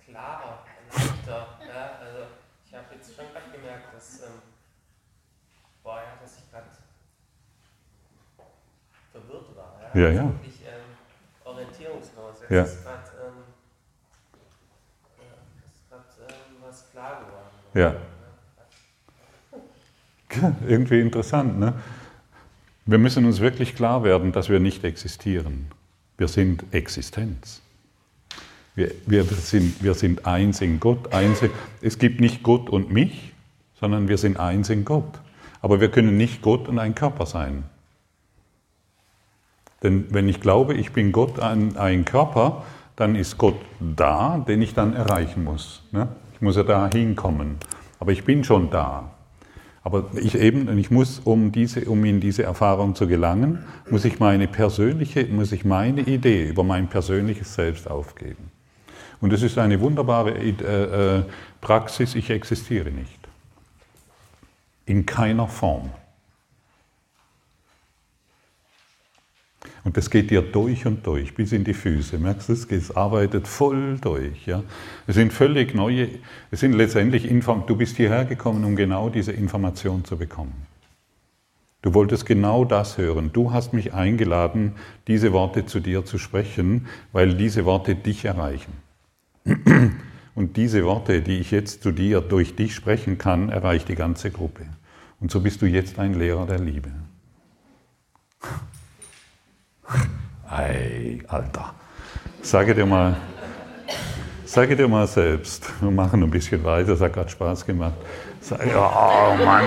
klarer, leichter. Ja, also ich habe jetzt schon gerade gemerkt, dass, ähm, boah, ja, dass ich gerade verwirrt war. Ja, Ja, also ja. Wirklich ähm, orientierungslos. Jetzt Ja. ist gerade ähm, ähm, was klar geworden. Ja. Irgendwie interessant, ne? Wir müssen uns wirklich klar werden, dass wir nicht existieren. Wir sind Existenz. Wir, wir, sind, wir sind eins in Gott. Eins in, es gibt nicht Gott und mich, sondern wir sind eins in Gott. Aber wir können nicht Gott und ein Körper sein. Denn wenn ich glaube, ich bin Gott ein, ein Körper, dann ist Gott da, den ich dann erreichen muss. Ne? Ich muss ja da hinkommen. Aber ich bin schon da. Aber ich eben, ich muss, um, diese, um in diese Erfahrung zu gelangen, muss ich meine persönliche, muss ich meine Idee über mein persönliches Selbst aufgeben. Und es ist eine wunderbare äh, äh, Praxis, ich existiere nicht. In keiner Form. Und das geht dir durch und durch, bis in die Füße. Merkst du, es arbeitet voll durch. Ja? Es sind völlig neue, es sind letztendlich, du bist hierher gekommen, um genau diese Information zu bekommen. Du wolltest genau das hören. Du hast mich eingeladen, diese Worte zu dir zu sprechen, weil diese Worte dich erreichen. Und diese Worte, die ich jetzt zu dir durch dich sprechen kann, erreicht die ganze Gruppe. Und so bist du jetzt ein Lehrer der Liebe. Ei, Alter. Sage dir mal, sage dir mal selbst, wir machen ein bisschen weiter, es hat gerade Spaß gemacht. Sag, oh Mann.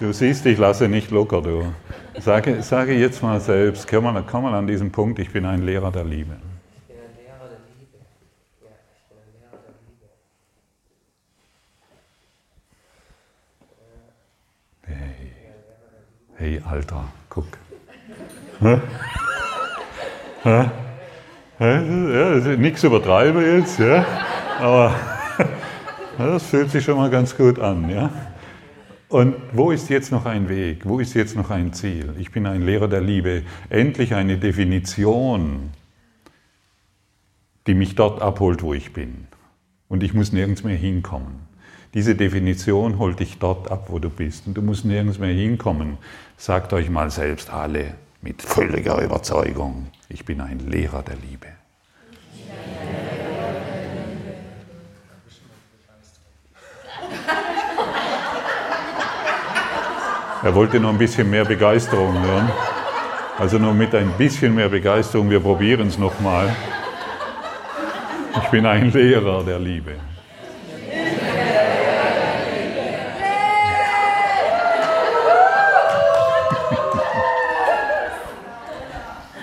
Du siehst, ich lasse nicht locker, du. Sage, sage jetzt mal selbst, komm mal, komm mal an diesen Punkt, ich bin ein Lehrer der Liebe. Hey, Alter, guck. Hä? Hä? Ja, nichts übertreibe jetzt, ja? aber das fühlt sich schon mal ganz gut an. Ja? Und wo ist jetzt noch ein Weg? Wo ist jetzt noch ein Ziel? Ich bin ein Lehrer der Liebe. Endlich eine Definition, die mich dort abholt, wo ich bin. Und ich muss nirgends mehr hinkommen. Diese Definition holt dich dort ab, wo du bist. Und du musst nirgends mehr hinkommen. Sagt euch mal selbst alle mit völliger Überzeugung, ich bin ein Lehrer der Liebe. Er wollte noch ein bisschen mehr Begeisterung hören. Also nur mit ein bisschen mehr Begeisterung, wir probieren es nochmal. Ich bin ein Lehrer der Liebe.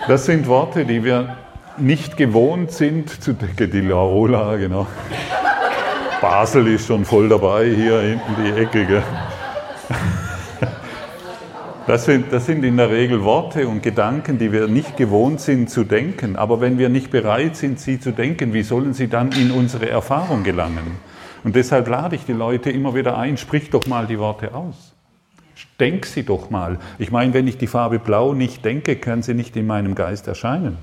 Das sind Worte, die wir nicht gewohnt sind zu denken. Die Laola, genau. Basel ist schon voll dabei, hier hinten die Ecke. Gell? Das sind, das sind in der Regel Worte und Gedanken, die wir nicht gewohnt sind zu denken. Aber wenn wir nicht bereit sind, sie zu denken, wie sollen sie dann in unsere Erfahrung gelangen? Und deshalb lade ich die Leute immer wieder ein, sprich doch mal die Worte aus. Denk sie doch mal. Ich meine, wenn ich die Farbe Blau nicht denke, kann sie nicht in meinem Geist erscheinen.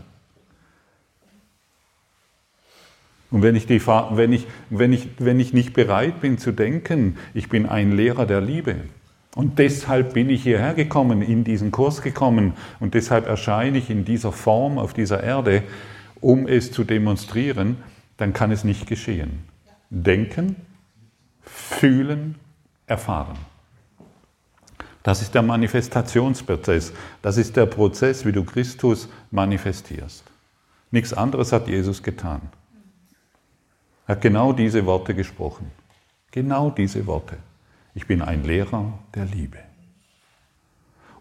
Und wenn ich, die, wenn, ich, wenn, ich, wenn ich nicht bereit bin zu denken, ich bin ein Lehrer der Liebe. Und deshalb bin ich hierher gekommen, in diesen Kurs gekommen. Und deshalb erscheine ich in dieser Form auf dieser Erde, um es zu demonstrieren, dann kann es nicht geschehen. Denken, fühlen, erfahren. Das ist der Manifestationsprozess. Das ist der Prozess, wie du Christus manifestierst. Nichts anderes hat Jesus getan. Er hat genau diese Worte gesprochen. Genau diese Worte. Ich bin ein Lehrer der Liebe.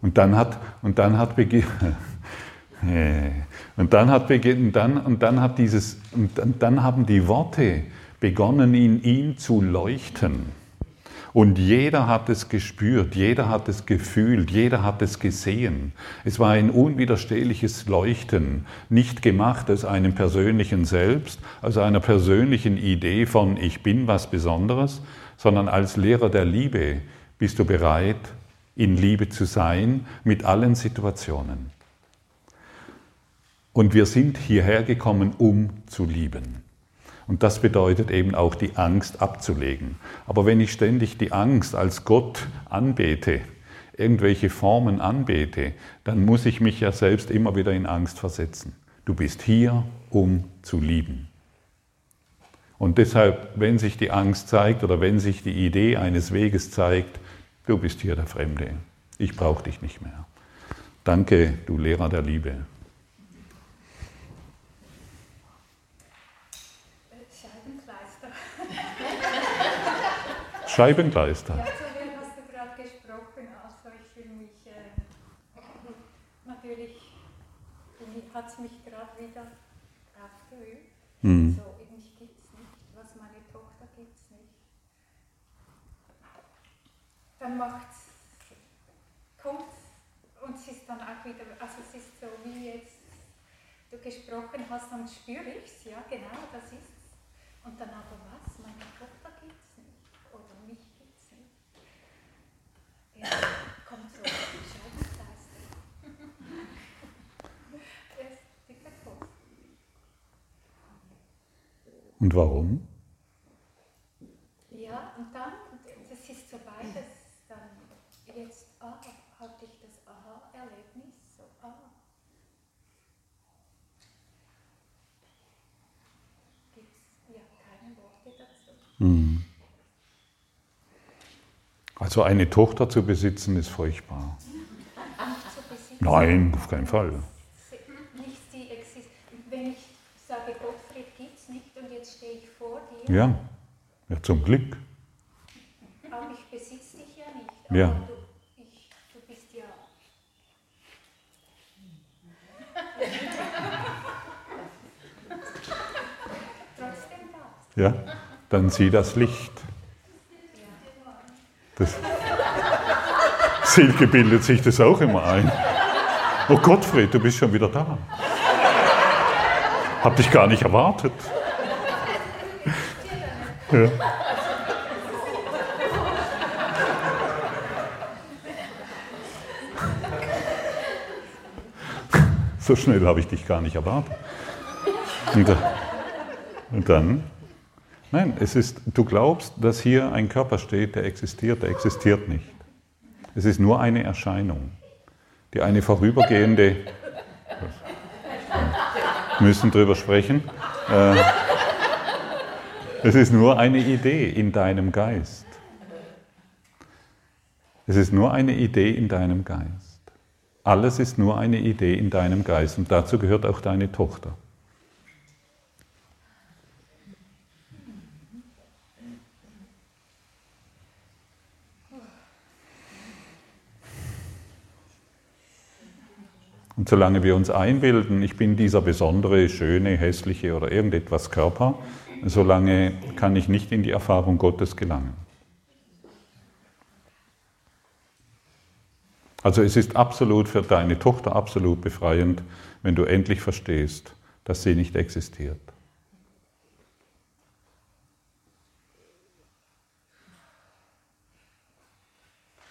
Und dann hat, und dann hat und dann hat beginn, dann, und dann hat dieses, und dann haben die Worte begonnen, in ihm zu leuchten. Und jeder hat es gespürt, jeder hat es gefühlt, jeder hat es gesehen. Es war ein unwiderstehliches Leuchten, nicht gemacht aus einem persönlichen Selbst, aus einer persönlichen Idee von ich bin was Besonderes, sondern als Lehrer der Liebe bist du bereit, in Liebe zu sein mit allen Situationen. Und wir sind hierher gekommen, um zu lieben. Und das bedeutet eben auch die Angst abzulegen. Aber wenn ich ständig die Angst als Gott anbete, irgendwelche Formen anbete, dann muss ich mich ja selbst immer wieder in Angst versetzen. Du bist hier, um zu lieben. Und deshalb, wenn sich die Angst zeigt oder wenn sich die Idee eines Weges zeigt, du bist hier der Fremde. Ich brauche dich nicht mehr. Danke, du Lehrer der Liebe. Scheibengleister. Ja, hast du gerade gesprochen, also ich fühle mich äh, natürlich, hat es mich gerade wieder aufgerührt. Hm. So, mich gibt es nicht, was meine Tochter gibt es nicht. Dann macht's, kommt und es ist dann auch wieder, also es ist so wie jetzt du gesprochen hast, dann spüre ich es, ja genau, das ist Und dann aber was? Und warum? Ja, und dann, das ist so beides, dann jetzt, ah, hatte ich das Aha-Erlebnis, so, ah. Gibt es ja keine Worte dazu. Mhm. Also eine Tochter zu besitzen ist furchtbar. Nicht zu besitzen. Nein, auf keinen Fall. Nicht sie existiert. Wenn ich sage, Gottfried gibt es nicht und jetzt stehe ich vor dir, Ja, ja zum Glück. aber ich besitze dich ja nicht. Ja. Du, ich, du bist ja. Trotzdem da. Ja, dann sieh das Licht. Das Silke bildet sich das auch immer ein. Oh Gottfried, du bist schon wieder da. Hab dich gar nicht erwartet. Ja. So schnell habe ich dich gar nicht erwartet. Und, und dann? Nein, es ist, du glaubst, dass hier ein Körper steht, der existiert, der existiert nicht. Es ist nur eine Erscheinung, die eine vorübergehende, wir müssen drüber sprechen, äh, es ist nur eine Idee in deinem Geist. Es ist nur eine Idee in deinem Geist. Alles ist nur eine Idee in deinem Geist und dazu gehört auch deine Tochter. Und solange wir uns einbilden, ich bin dieser besondere, schöne, hässliche oder irgendetwas Körper, solange kann ich nicht in die Erfahrung Gottes gelangen. Also es ist absolut für deine Tochter absolut befreiend, wenn du endlich verstehst, dass sie nicht existiert.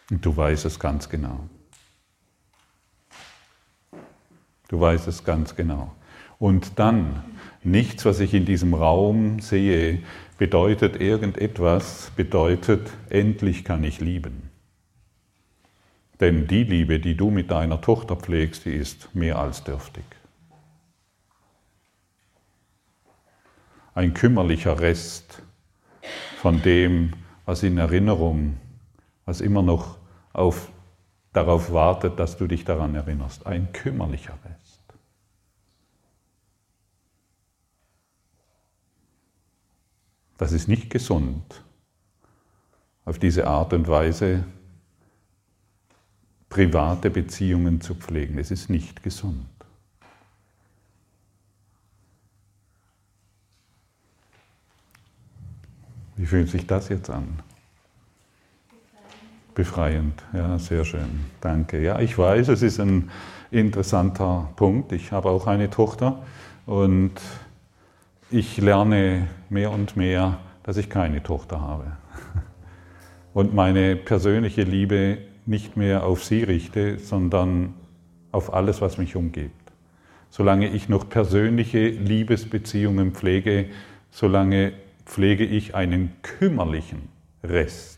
Und du weißt es ganz genau. Du weißt es ganz genau. Und dann, nichts, was ich in diesem Raum sehe, bedeutet irgendetwas, bedeutet, endlich kann ich lieben. Denn die Liebe, die du mit deiner Tochter pflegst, die ist mehr als dürftig. Ein kümmerlicher Rest von dem, was in Erinnerung, was immer noch auf, darauf wartet, dass du dich daran erinnerst. Ein kümmerlicher Rest. Das ist nicht gesund, auf diese Art und Weise private Beziehungen zu pflegen. Es ist nicht gesund. Wie fühlt sich das jetzt an? Befreiend, ja, sehr schön. Danke. Ja, ich weiß, es ist ein interessanter Punkt. Ich habe auch eine Tochter und ich lerne mehr und mehr, dass ich keine Tochter habe. Und meine persönliche Liebe nicht mehr auf sie richte, sondern auf alles, was mich umgibt. Solange ich noch persönliche Liebesbeziehungen pflege, solange pflege ich einen kümmerlichen Rest,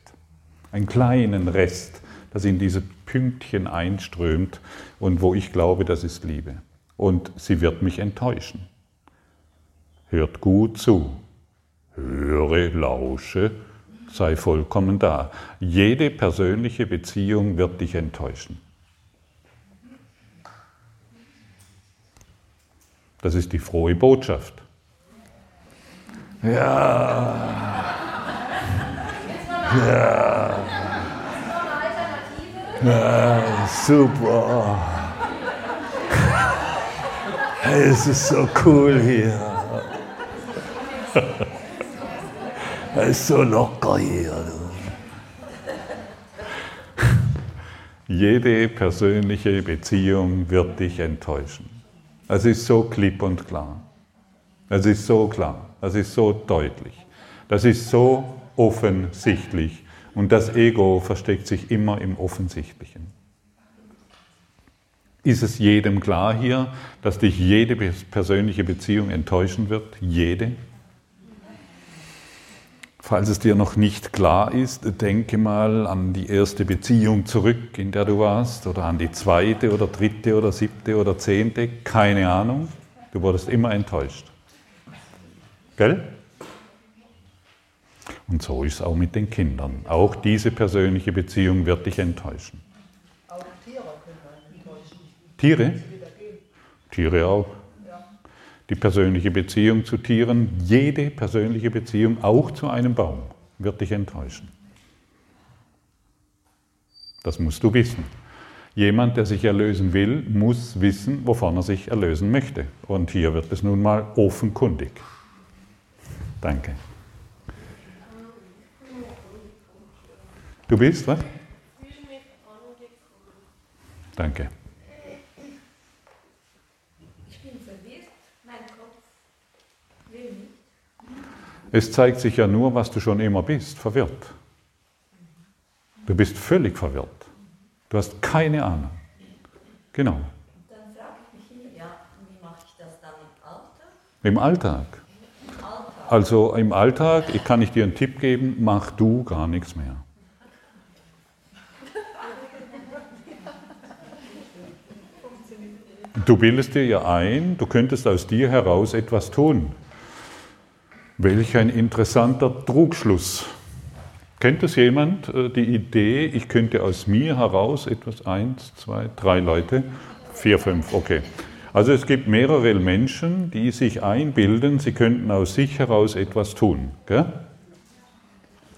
einen kleinen Rest, das in diese Pünktchen einströmt und wo ich glaube, das ist Liebe. Und sie wird mich enttäuschen. Hört gut zu, höre, lausche, sei vollkommen da. Jede persönliche Beziehung wird dich enttäuschen. Das ist die frohe Botschaft. Ja. Ja. Ja, super. Es ist so cool hier. Es ist so locker hier. Jede persönliche Beziehung wird dich enttäuschen. Es ist so klipp und klar. Es ist so klar. Es ist so deutlich. Das ist so offensichtlich. Und das Ego versteckt sich immer im Offensichtlichen. Ist es jedem klar hier, dass dich jede persönliche Beziehung enttäuschen wird? Jede? Falls es dir noch nicht klar ist, denke mal an die erste Beziehung zurück, in der du warst, oder an die zweite oder dritte oder siebte oder zehnte, keine Ahnung. Du wurdest immer enttäuscht. Gell? Und so ist es auch mit den Kindern. Auch diese persönliche Beziehung wird dich enttäuschen. Auch Tiere können enttäuschen. Tiere? Tiere auch. Die persönliche Beziehung zu Tieren, jede persönliche Beziehung, auch zu einem Baum, wird dich enttäuschen. Das musst du wissen. Jemand, der sich erlösen will, muss wissen, wovon er sich erlösen möchte. Und hier wird es nun mal offenkundig. Danke. Du bist, was? Danke. Ich bin verwirrt, mein Kopf will nicht. Es zeigt sich ja nur, was du schon immer bist, verwirrt. Du bist völlig verwirrt. Du hast keine Ahnung. Genau. Dann frage ich mich immer, ja, wie mache ich das dann Im im Alltag? Alltag. Also im Alltag, ich kann ich dir einen Tipp geben, mach du gar nichts mehr. Du bildest dir ja ein, du könntest aus dir heraus etwas tun. Welch ein interessanter Trugschluss. Kennt es jemand, äh, die Idee, ich könnte aus mir heraus etwas, eins, zwei, drei Leute, vier, fünf, okay. Also es gibt mehrere Menschen, die sich einbilden, sie könnten aus sich heraus etwas tun. Gell?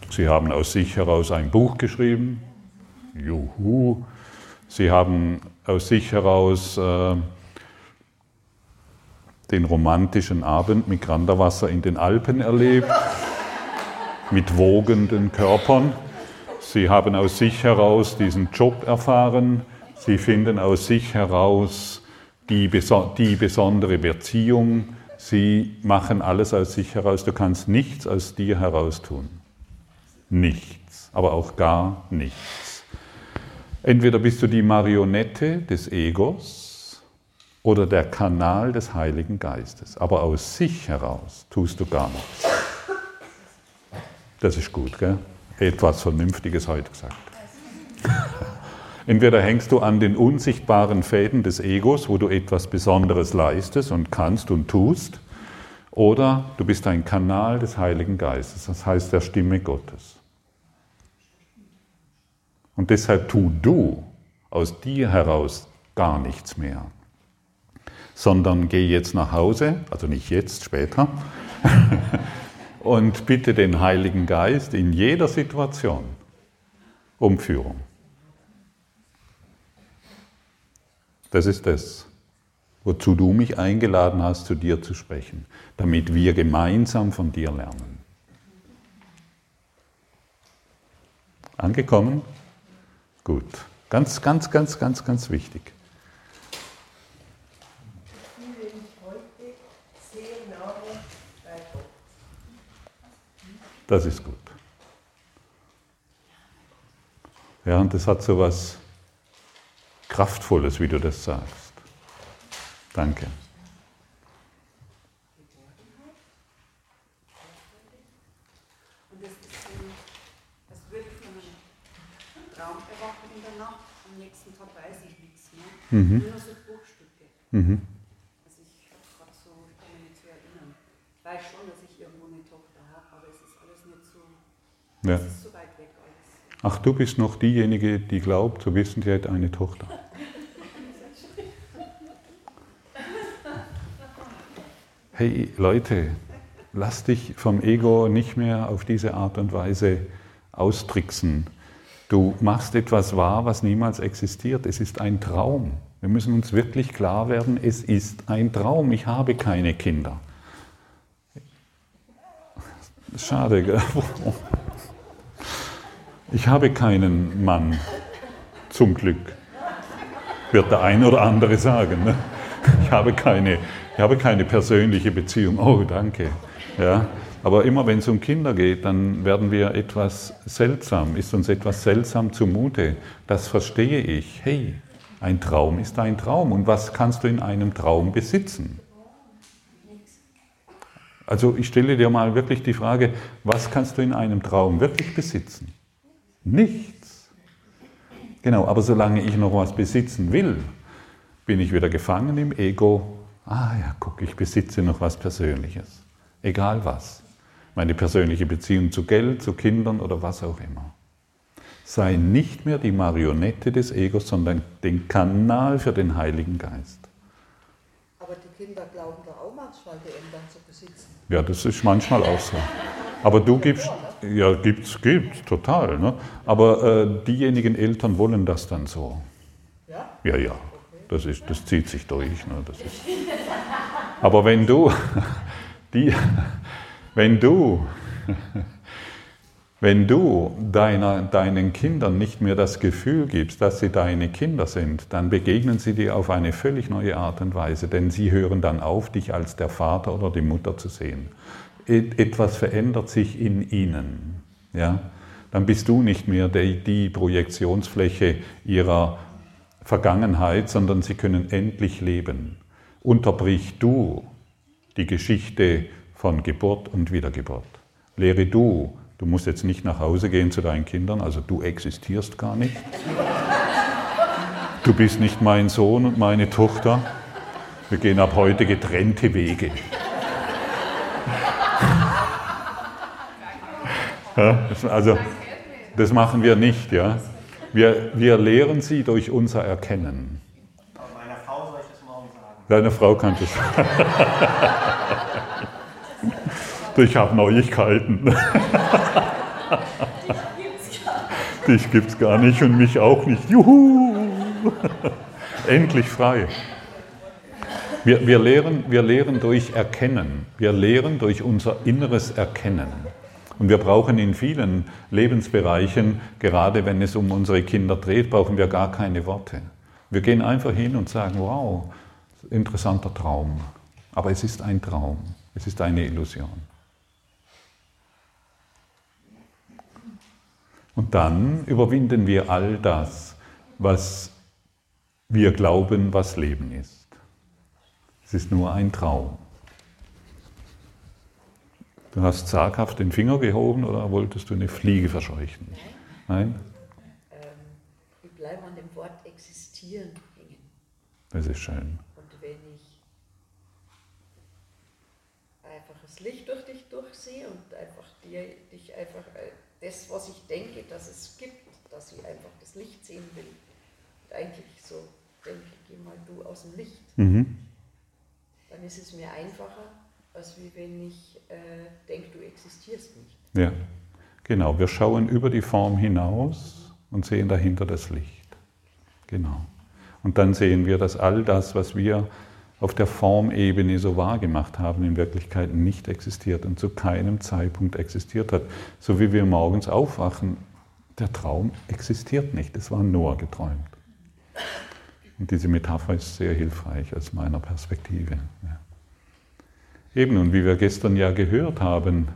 Sie haben aus sich heraus ein Buch geschrieben. Juhu. Sie haben aus sich heraus äh, den romantischen Abend mit Granderwasser in den Alpen erlebt, mit wogenden Körpern. Sie haben aus sich heraus diesen Job erfahren. Sie finden aus sich heraus die, die besondere Beziehung. Sie machen alles aus sich heraus. Du kannst nichts aus dir heraus tun. Nichts, aber auch gar nichts. Entweder bist du die Marionette des Egos oder der Kanal des Heiligen Geistes. Aber aus sich heraus tust du gar nichts. Das ist gut, gell? Etwas Vernünftiges heute gesagt. Entweder hängst du an den unsichtbaren Fäden des Egos, wo du etwas Besonderes leistest und kannst und tust, oder du bist ein Kanal des Heiligen Geistes, das heißt der Stimme Gottes. Und deshalb tu du aus dir heraus gar nichts mehr, sondern geh jetzt nach Hause, also nicht jetzt, später, und bitte den Heiligen Geist in jeder Situation um Führung. Das ist das, wozu du mich eingeladen hast, zu dir zu sprechen, damit wir gemeinsam von dir lernen. Angekommen? Gut. Ganz, ganz, ganz, ganz, ganz wichtig. Das ist gut. Ja, und das hat so was Kraftvolles, wie du das sagst. Danke. Und das ist so, das würde ich von einem Traum erwachen in der Nacht, am nächsten Tag weiß ich nichts mehr. Mhm. Nur so Bruchstücke. Mhm. Also ich habe gerade so, ich kann mich nicht so erinnern. Ich weiß schon, dass ich irgendwo eine Tochter habe, aber es ist alles nicht so, Ja. so. Ach, du bist noch diejenige, die glaubt, zu wissen, sie hätte eine Tochter. Hey Leute, lass dich vom Ego nicht mehr auf diese Art und Weise austricksen. Du machst etwas wahr, was niemals existiert. Es ist ein Traum. Wir müssen uns wirklich klar werden, es ist ein Traum, ich habe keine Kinder. Schade, gell? Ich habe keinen Mann, zum Glück, wird der ein oder andere sagen. Ne? Ich, habe keine, ich habe keine persönliche Beziehung. Oh, danke. Ja? Aber immer wenn es um Kinder geht, dann werden wir etwas seltsam, ist uns etwas seltsam zumute. Das verstehe ich. Hey, ein Traum ist ein Traum. Und was kannst du in einem Traum besitzen? Also ich stelle dir mal wirklich die Frage, was kannst du in einem Traum wirklich besitzen? Nichts. Genau, aber solange ich noch was besitzen will, bin ich wieder gefangen im Ego. Ah ja, guck, ich besitze noch was Persönliches. Egal was. Meine persönliche Beziehung zu Geld, zu Kindern oder was auch immer. Sei nicht mehr die Marionette des Egos, sondern den Kanal für den Heiligen Geist. Aber die Kinder glauben doch auch manchmal, die Eltern zu besitzen. Ja, das ist manchmal auch so. Aber du gibst, ja, gibt's, gibt's, total. Ne? Aber äh, diejenigen Eltern wollen das dann so. Ja? Ja, ja. Das, ist, das zieht sich durch. Ne? Das ist. Aber wenn du, die, wenn du, wenn du deiner, deinen Kindern nicht mehr das Gefühl gibst, dass sie deine Kinder sind, dann begegnen sie dir auf eine völlig neue Art und Weise, denn sie hören dann auf, dich als der Vater oder die Mutter zu sehen etwas verändert sich in ihnen. Ja? Dann bist du nicht mehr die, die Projektionsfläche ihrer Vergangenheit, sondern sie können endlich leben. Unterbrich du die Geschichte von Geburt und Wiedergeburt. Lehre du, du musst jetzt nicht nach Hause gehen zu deinen Kindern, also du existierst gar nicht. Du bist nicht mein Sohn und meine Tochter. Wir gehen ab heute getrennte Wege. Also das machen wir nicht. Ja. Wir, wir lehren sie durch unser Erkennen. Meiner Frau soll ich das morgen sagen. Deine Frau kann das. ich habe Neuigkeiten. Dich gibt es gar nicht und mich auch nicht. Juhu! Endlich frei. Wir, wir, lehren, wir lehren durch Erkennen. Wir lehren durch unser inneres Erkennen. Und wir brauchen in vielen Lebensbereichen, gerade wenn es um unsere Kinder dreht, brauchen wir gar keine Worte. Wir gehen einfach hin und sagen, wow, interessanter Traum. Aber es ist ein Traum, es ist eine Illusion. Und dann überwinden wir all das, was wir glauben, was Leben ist. Es ist nur ein Traum. Du hast zaghaft den Finger gehoben oder wolltest du eine Fliege verscheuchen? Nein? Ähm, ich bleibe an dem Wort existieren hängen. Das ist schön. Und wenn ich einfach das Licht durch dich durchsehe und einfach dir, dich einfach äh, das, was ich denke, dass es gibt, dass ich einfach das Licht sehen will, und eigentlich so denke, geh mal du aus dem Licht, mhm. dann ist es mir einfacher, als wie wenn ich äh, denke, du existierst nicht. Ja, genau. Wir schauen über die Form hinaus und sehen dahinter das Licht. Genau. Und dann sehen wir, dass all das, was wir auf der Formebene so wahrgemacht haben, in Wirklichkeit nicht existiert und zu keinem Zeitpunkt existiert hat. So wie wir morgens aufwachen, der Traum existiert nicht, es war nur geträumt. Und diese Metapher ist sehr hilfreich aus meiner Perspektive. Ja. Eben, und wie wir gestern ja gehört haben,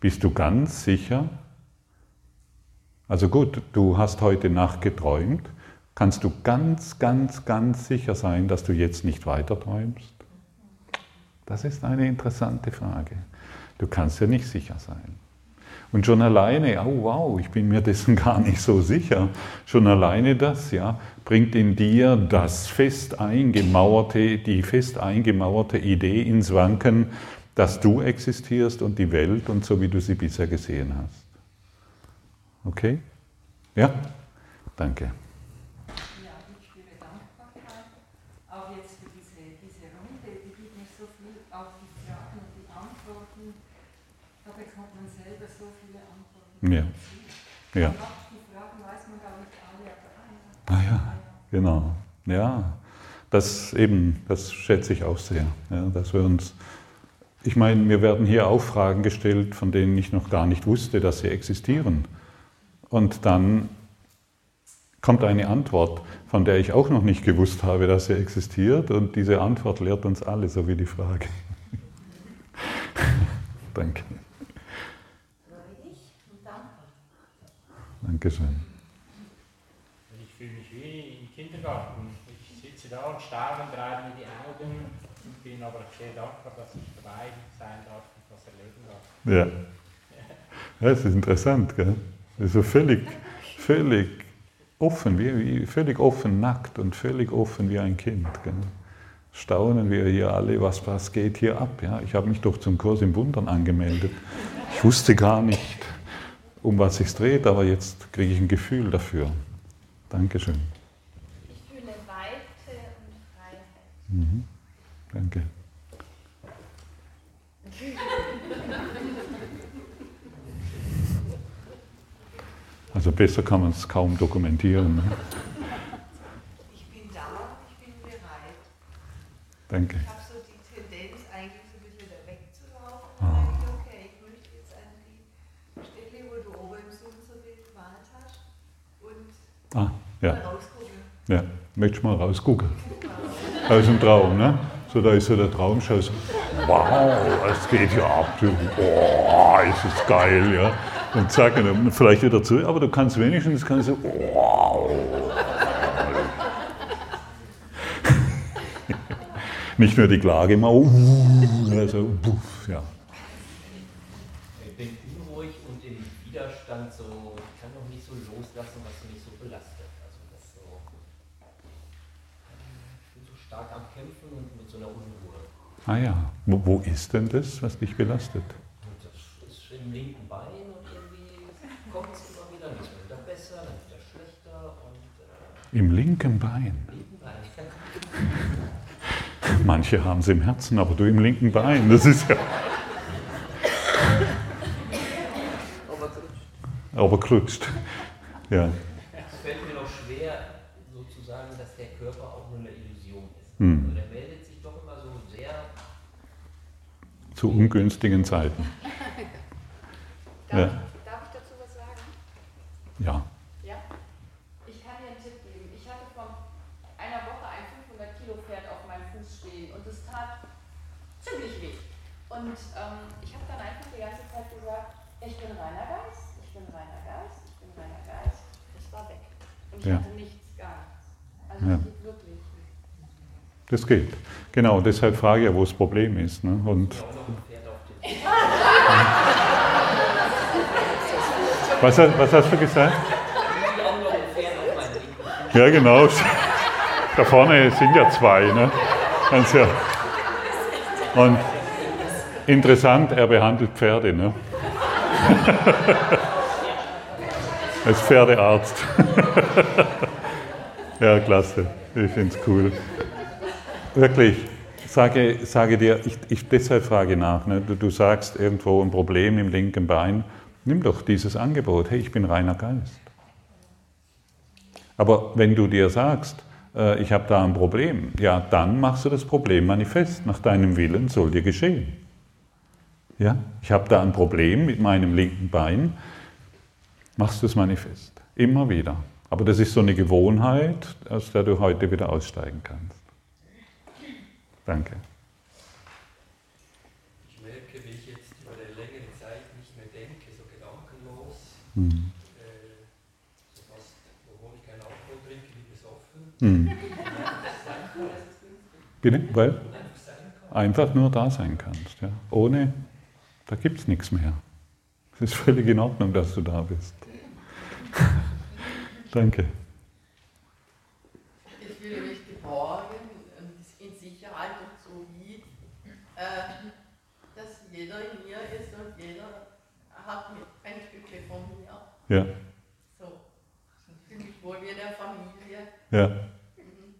bist du ganz sicher? Also gut, du hast heute Nacht geträumt. Kannst du ganz, ganz, ganz sicher sein, dass du jetzt nicht weiter träumst? Das ist eine interessante Frage. Du kannst ja nicht sicher sein. Und schon alleine, oh wow, ich bin mir dessen gar nicht so sicher, schon alleine das, ja, bringt in dir das fest eingemauerte, die fest eingemauerte Idee ins Wanken, dass du existierst und die Welt und so wie du sie bisher gesehen hast. Okay? Ja? Danke. Ja. Ja. Ah ja, genau. Ja. Das eben, das schätze ich auch sehr, ja, dass wir uns, ich meine, mir werden hier auch Fragen gestellt, von denen ich noch gar nicht wusste, dass sie existieren. Und dann kommt eine Antwort, von der ich auch noch nicht gewusst habe, dass sie existiert. Und diese Antwort lehrt uns alle, so wie die Frage. Danke. Dankeschön. Ich fühle mich wie im Kindergarten. Ich sitze da und starre und reibe mir die Augen und bin aber sehr dankbar, dass ich dabei sein darf und was erleben darf. Ja. ja, es ist interessant, gell? Also völlig, völlig offen, wie, wie, völlig offen, nackt und völlig offen wie ein Kind. Gell? Staunen wir hier alle, was, was geht hier ab. Ja? Ich habe mich doch zum Kurs im Wundern angemeldet. Ich wusste gar nicht, um was es dreht, aber jetzt kriege ich ein Gefühl dafür. Dankeschön. Ich fühle Weite und Freiheit. Mhm. Danke. Also besser kann man es kaum dokumentieren. Ne? Ich bin da, ich bin bereit. Danke. Ich habe so die Tendenz, eigentlich so ein bisschen wieder wegzulaufen. Und dann denke ich, okay, ich möchte jetzt an die Stelle, wo du oben im Zoom so viel gemalt hast und Ah, ja. mal rausgucken. Ja, möchtest du mal rausgucken? Aus dem Traum, ne? So, da ist so der Traumschau. So, wow, es geht ja ab. Boah, ist es geil, ja. Und zack, und dann vielleicht wieder zu, aber du kannst wenigstens kannst du, wow. Nicht nur die Klage immer, uh, also, ja. Ich bin unruhig und im Widerstand so, ich kann noch nicht so loslassen, was mich so belastet. Also das so, ich bin so stark am Kämpfen und mit so einer Unruhe. Ah ja, wo, wo ist denn das, was dich belastet? Das ist im linken Bein und irgendwie kommt es immer wieder nicht mehr wieder besser, dann wieder schlechter und äh, Im linken Bein. linken Bein. Manche haben es im Herzen, aber du im linken Bein. Das ist ja. Aber klutscht. Ja. Es fällt mir noch schwer, sozusagen, dass der Körper auch nur eine Illusion ist. Hm. Also der meldet sich doch immer so sehr. Zu ungünstigen Zeiten. Darf, Ja. ich, darf ich dazu was sagen? Ja. Ja? Ich kann dir einen Tipp geben. Ich hatte vor einer Woche ein 500 Kilo Pferd auf meinem Fuß stehen und es tat ziemlich weh. Und ähm, ich habe dann einfach die ganze Zeit gesagt, ich bin reiner Geist, ich bin reiner Geist, ich bin reiner Geist. Es war weg. Und ich Ja. hatte nichts, gar nichts. Also Ja. es geht wirklich. Das geht. Genau, deshalb frage ich ja, wo das Problem ist. Ne? Und was, hast- was hast du gesagt? Ja, genau. Da vorne sind ja zwei. Ne? Und interessant, er behandelt Pferde. Ne? Als Pferdearzt. ja, klasse. Ich finde es cool. Wirklich, sage, sage dir, ich, ich deshalb frage nach. Ne? Du, du sagst irgendwo ein Problem im linken Bein. Nimm doch dieses Angebot. Hey, ich bin reiner Geist. Aber wenn du dir sagst, äh, ich habe da ein Problem, ja, dann machst du das Problem manifest. Nach deinem Willen soll dir geschehen. Ja, ich habe da ein Problem mit meinem linken Bein, machst du es manifest. Immer wieder. Aber das ist so eine Gewohnheit, aus der du heute wieder aussteigen kannst. Danke. Ich merke, wie ich jetzt über eine längere Zeit nicht mehr denke, so gedankenlos. Mhm. Äh, so fast, obwohl ich keinen Alkohol trinke, wie Mhm. Bitte? Weil? Einfach nur da sein kannst. Ja. Ohne, da gibt es nichts mehr. Es ist völlig in Ordnung, dass du da bist. Danke. Ich fühle mich geborgen und in Sicherheit und so wie, äh, dass jeder in mir ist und jeder hat mit ein Stückchen von mir. Ja. So. Fühle mich wohl wie in der Familie. Ja. Mhm.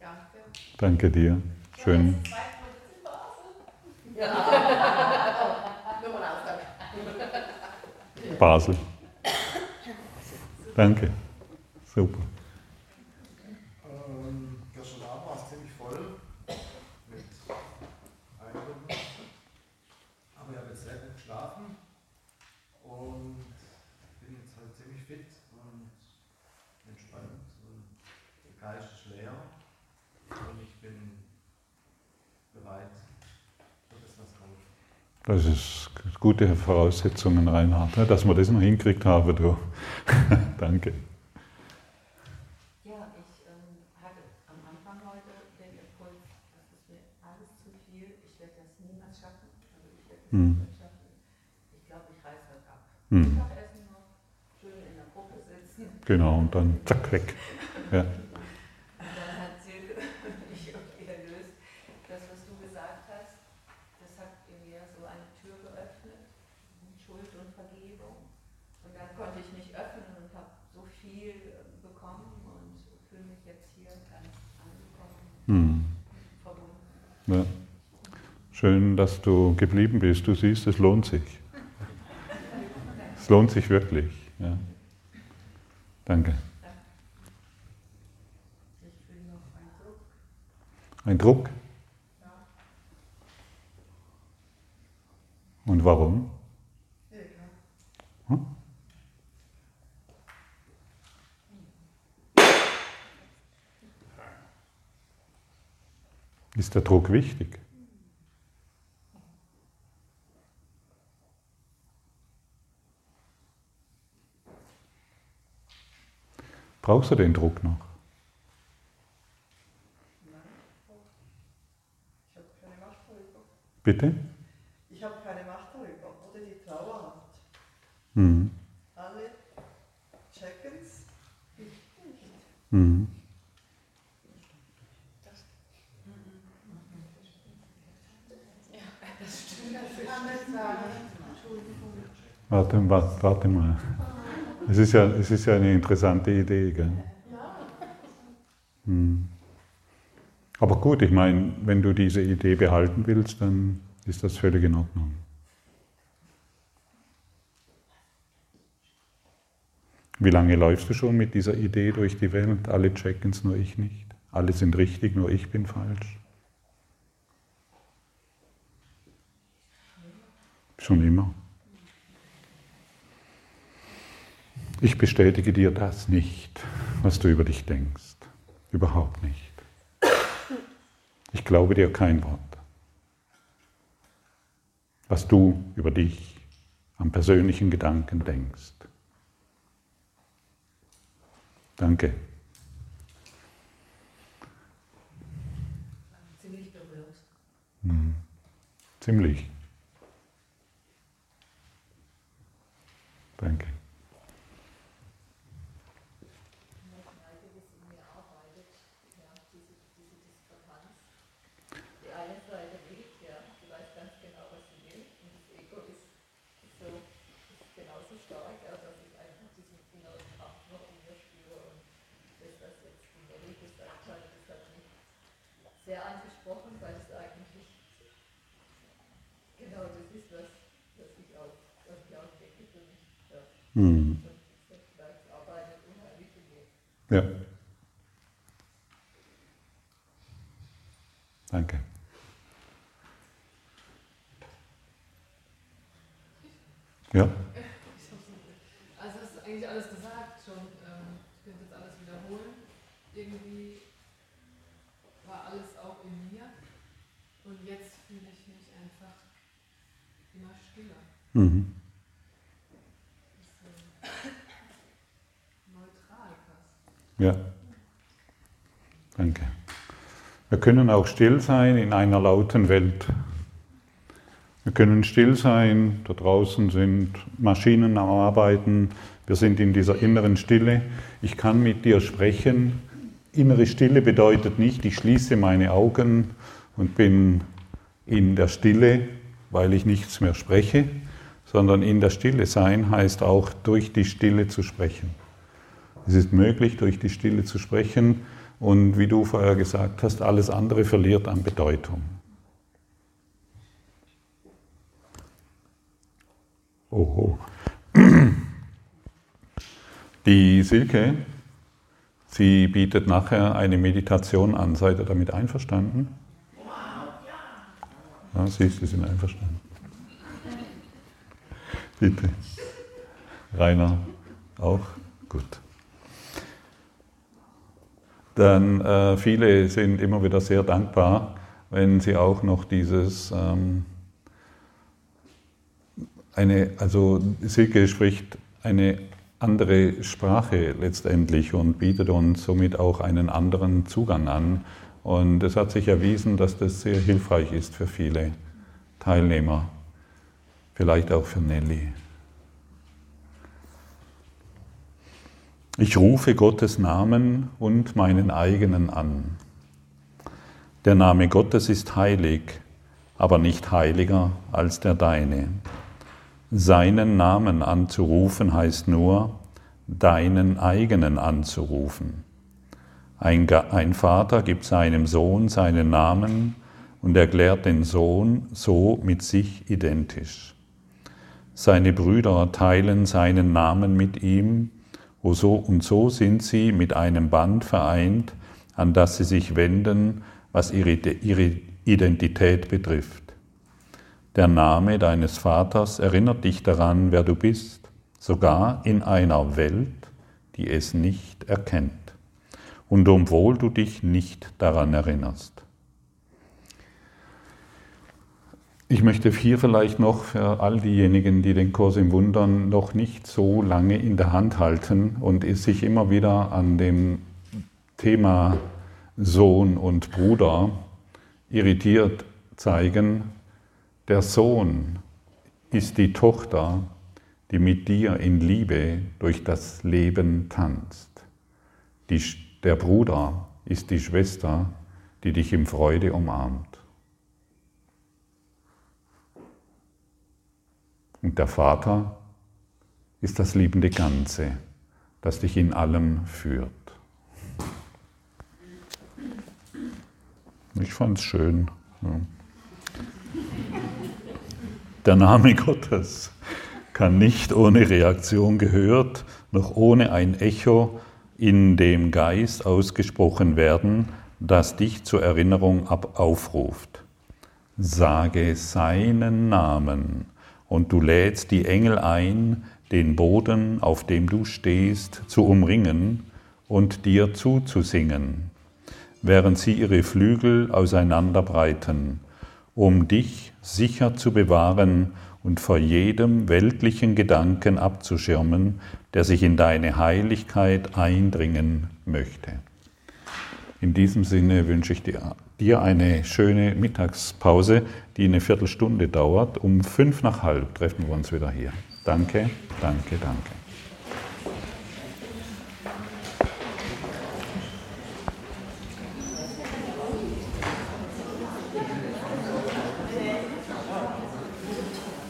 Danke. Danke dir. Schön. Ja. Basel. Danke. Super. Ähm, gestern Abend Geist ist leer und ich bin bereit für das, was kommt. Das ist gute Voraussetzungen, Reinhard, ne, dass wir das noch hinkriegt haben. Du. Danke. Ja, ich ähm, hatte am Anfang heute den Impuls, das ist mir alles zu viel, ich werde das niemals schaffen. Also ich werde das Hm. niemals schaffen. Ich glaube, ich reiße das ab. Hm. Mittagessen noch, schön in der Gruppe sitzen. Genau, und dann zack, weg. Ja. Und dann hat Silke mich irgendwie erlöst. Das, was du gesagt hast, das hat in mir so eine Tür geöffnet, Schuld und Vergebung. Und dann konnte ich mich öffnen und habe so viel äh, bekommen und fühle mich jetzt hier ganz angekommen, Hm. Ja. Schön, dass du geblieben bist. Du siehst, es lohnt sich. Es lohnt sich wirklich. Ja. Danke. Ein Druck? Und warum? Hm? Ist der Druck wichtig? Brauchst du den Druck noch? Ich habe keine Macht darüber. Bitte? Ich habe keine Macht darüber. Oder die Trauer hat. Mhm. Alle checken es, ich nicht. Mhm. Ja, das stimmt. Das kann man sagen. Entschuldigung. Warte, warte, mal. Es ist, ja, es ist ja eine interessante Idee. Gell? Hm. Aber gut, ich meine, wenn du diese Idee behalten willst, dann ist das völlig in Ordnung. Wie lange läufst du schon mit dieser Idee durch die Welt? Alle checken es, nur ich nicht. Alle sind richtig, nur ich bin falsch. Schon immer. Ich bestätige dir das nicht, was du über dich denkst. Überhaupt nicht. Ich glaube dir kein Wort. Was du über dich am persönlichen Gedanken denkst. Danke. Ziemlich berührt. Hm. Ziemlich. Danke. Die eine Seite will, ja, sie weiß ganz genau, was sie will. Und das Ego ist, ist, so, ist genauso stark, ja, dass ich einfach diesen inneren Kampf noch in mir spüre. Und das, was jetzt die Nelly gesagt hat, das hat mich sehr angesprochen, weil es eigentlich genau das ist, was, was ich auch, was ich auch denke für mich. Mir. Ja. Danke. Ja. Also es ist eigentlich alles gesagt schon. Ähm, ich könnte jetzt alles wiederholen. Irgendwie war alles auch in mir. Und jetzt fühle ich mich einfach immer stiller. Mhm. Ja. Danke. Wir können auch still sein in einer lauten Welt. Wir können still sein, da draußen sind Maschinen am Arbeiten, wir sind in dieser inneren Stille. Ich kann mit dir sprechen. Innere Stille bedeutet nicht, ich schließe meine Augen und bin in der Stille, weil ich nichts mehr spreche, sondern in der Stille sein heißt auch durch die Stille zu sprechen. Es ist möglich, durch die Stille zu sprechen und wie du vorher gesagt hast, alles andere verliert an Bedeutung. Oho. Die Silke, sie bietet nachher eine Meditation an. Seid ihr damit einverstanden? Ja, siehst du, sie sind einverstanden. Bitte. Rainer, auch? Gut. Dann äh, viele sind immer wieder sehr dankbar, wenn sie auch noch dieses ähm, eine, also Silke spricht eine andere Sprache letztendlich und bietet uns somit auch einen anderen Zugang an. Und es hat sich erwiesen, dass das sehr hilfreich ist für viele Teilnehmer, vielleicht auch für Nelly. Ich rufe Gottes Namen und meinen eigenen an. Der Name Gottes ist heilig, aber nicht heiliger als der deine. Seinen Namen anzurufen heißt nur, deinen eigenen anzurufen. Ein, ein, Vater gibt seinem Sohn seinen Namen und erklärt den Sohn so mit sich identisch. Seine Brüder teilen seinen Namen mit ihm und so sind sie mit einem Band vereint, an das sie sich wenden, was ihre Identität betrifft. Der Name deines Vaters erinnert dich daran, wer du bist, sogar in einer Welt, die es nicht erkennt. Und obwohl du dich nicht daran erinnerst. Ich möchte hier vielleicht noch für all diejenigen, die den Kurs im Wundern noch nicht so lange in der Hand halten und sich immer wieder an dem Thema Sohn und Bruder irritiert zeigen, der Sohn ist die Tochter, die mit dir in Liebe durch das Leben tanzt. Die, der Bruder ist die Schwester, die dich in Freude umarmt. Und der Vater ist das liebende Ganze, das dich in allem führt. Ich fand es schön. Ja. Der Name Gottes kann nicht ohne Reaktion gehört, noch ohne ein Echo in dem Geist ausgesprochen werden, das dich zur Erinnerung aufruft. Sage seinen Namen und du lädst die Engel ein, den Boden, auf dem du stehst, zu umringen und dir zuzusingen, während sie ihre Flügel auseinanderbreiten um dich sicher zu bewahren und vor jedem weltlichen Gedanken abzuschirmen, der sich in deine Heiligkeit eindringen möchte. In diesem Sinne wünsche ich dir, eine schöne Mittagspause, die eine Viertelstunde dauert. Um fünf nach halb treffen wir uns wieder hier. Danke, danke, danke.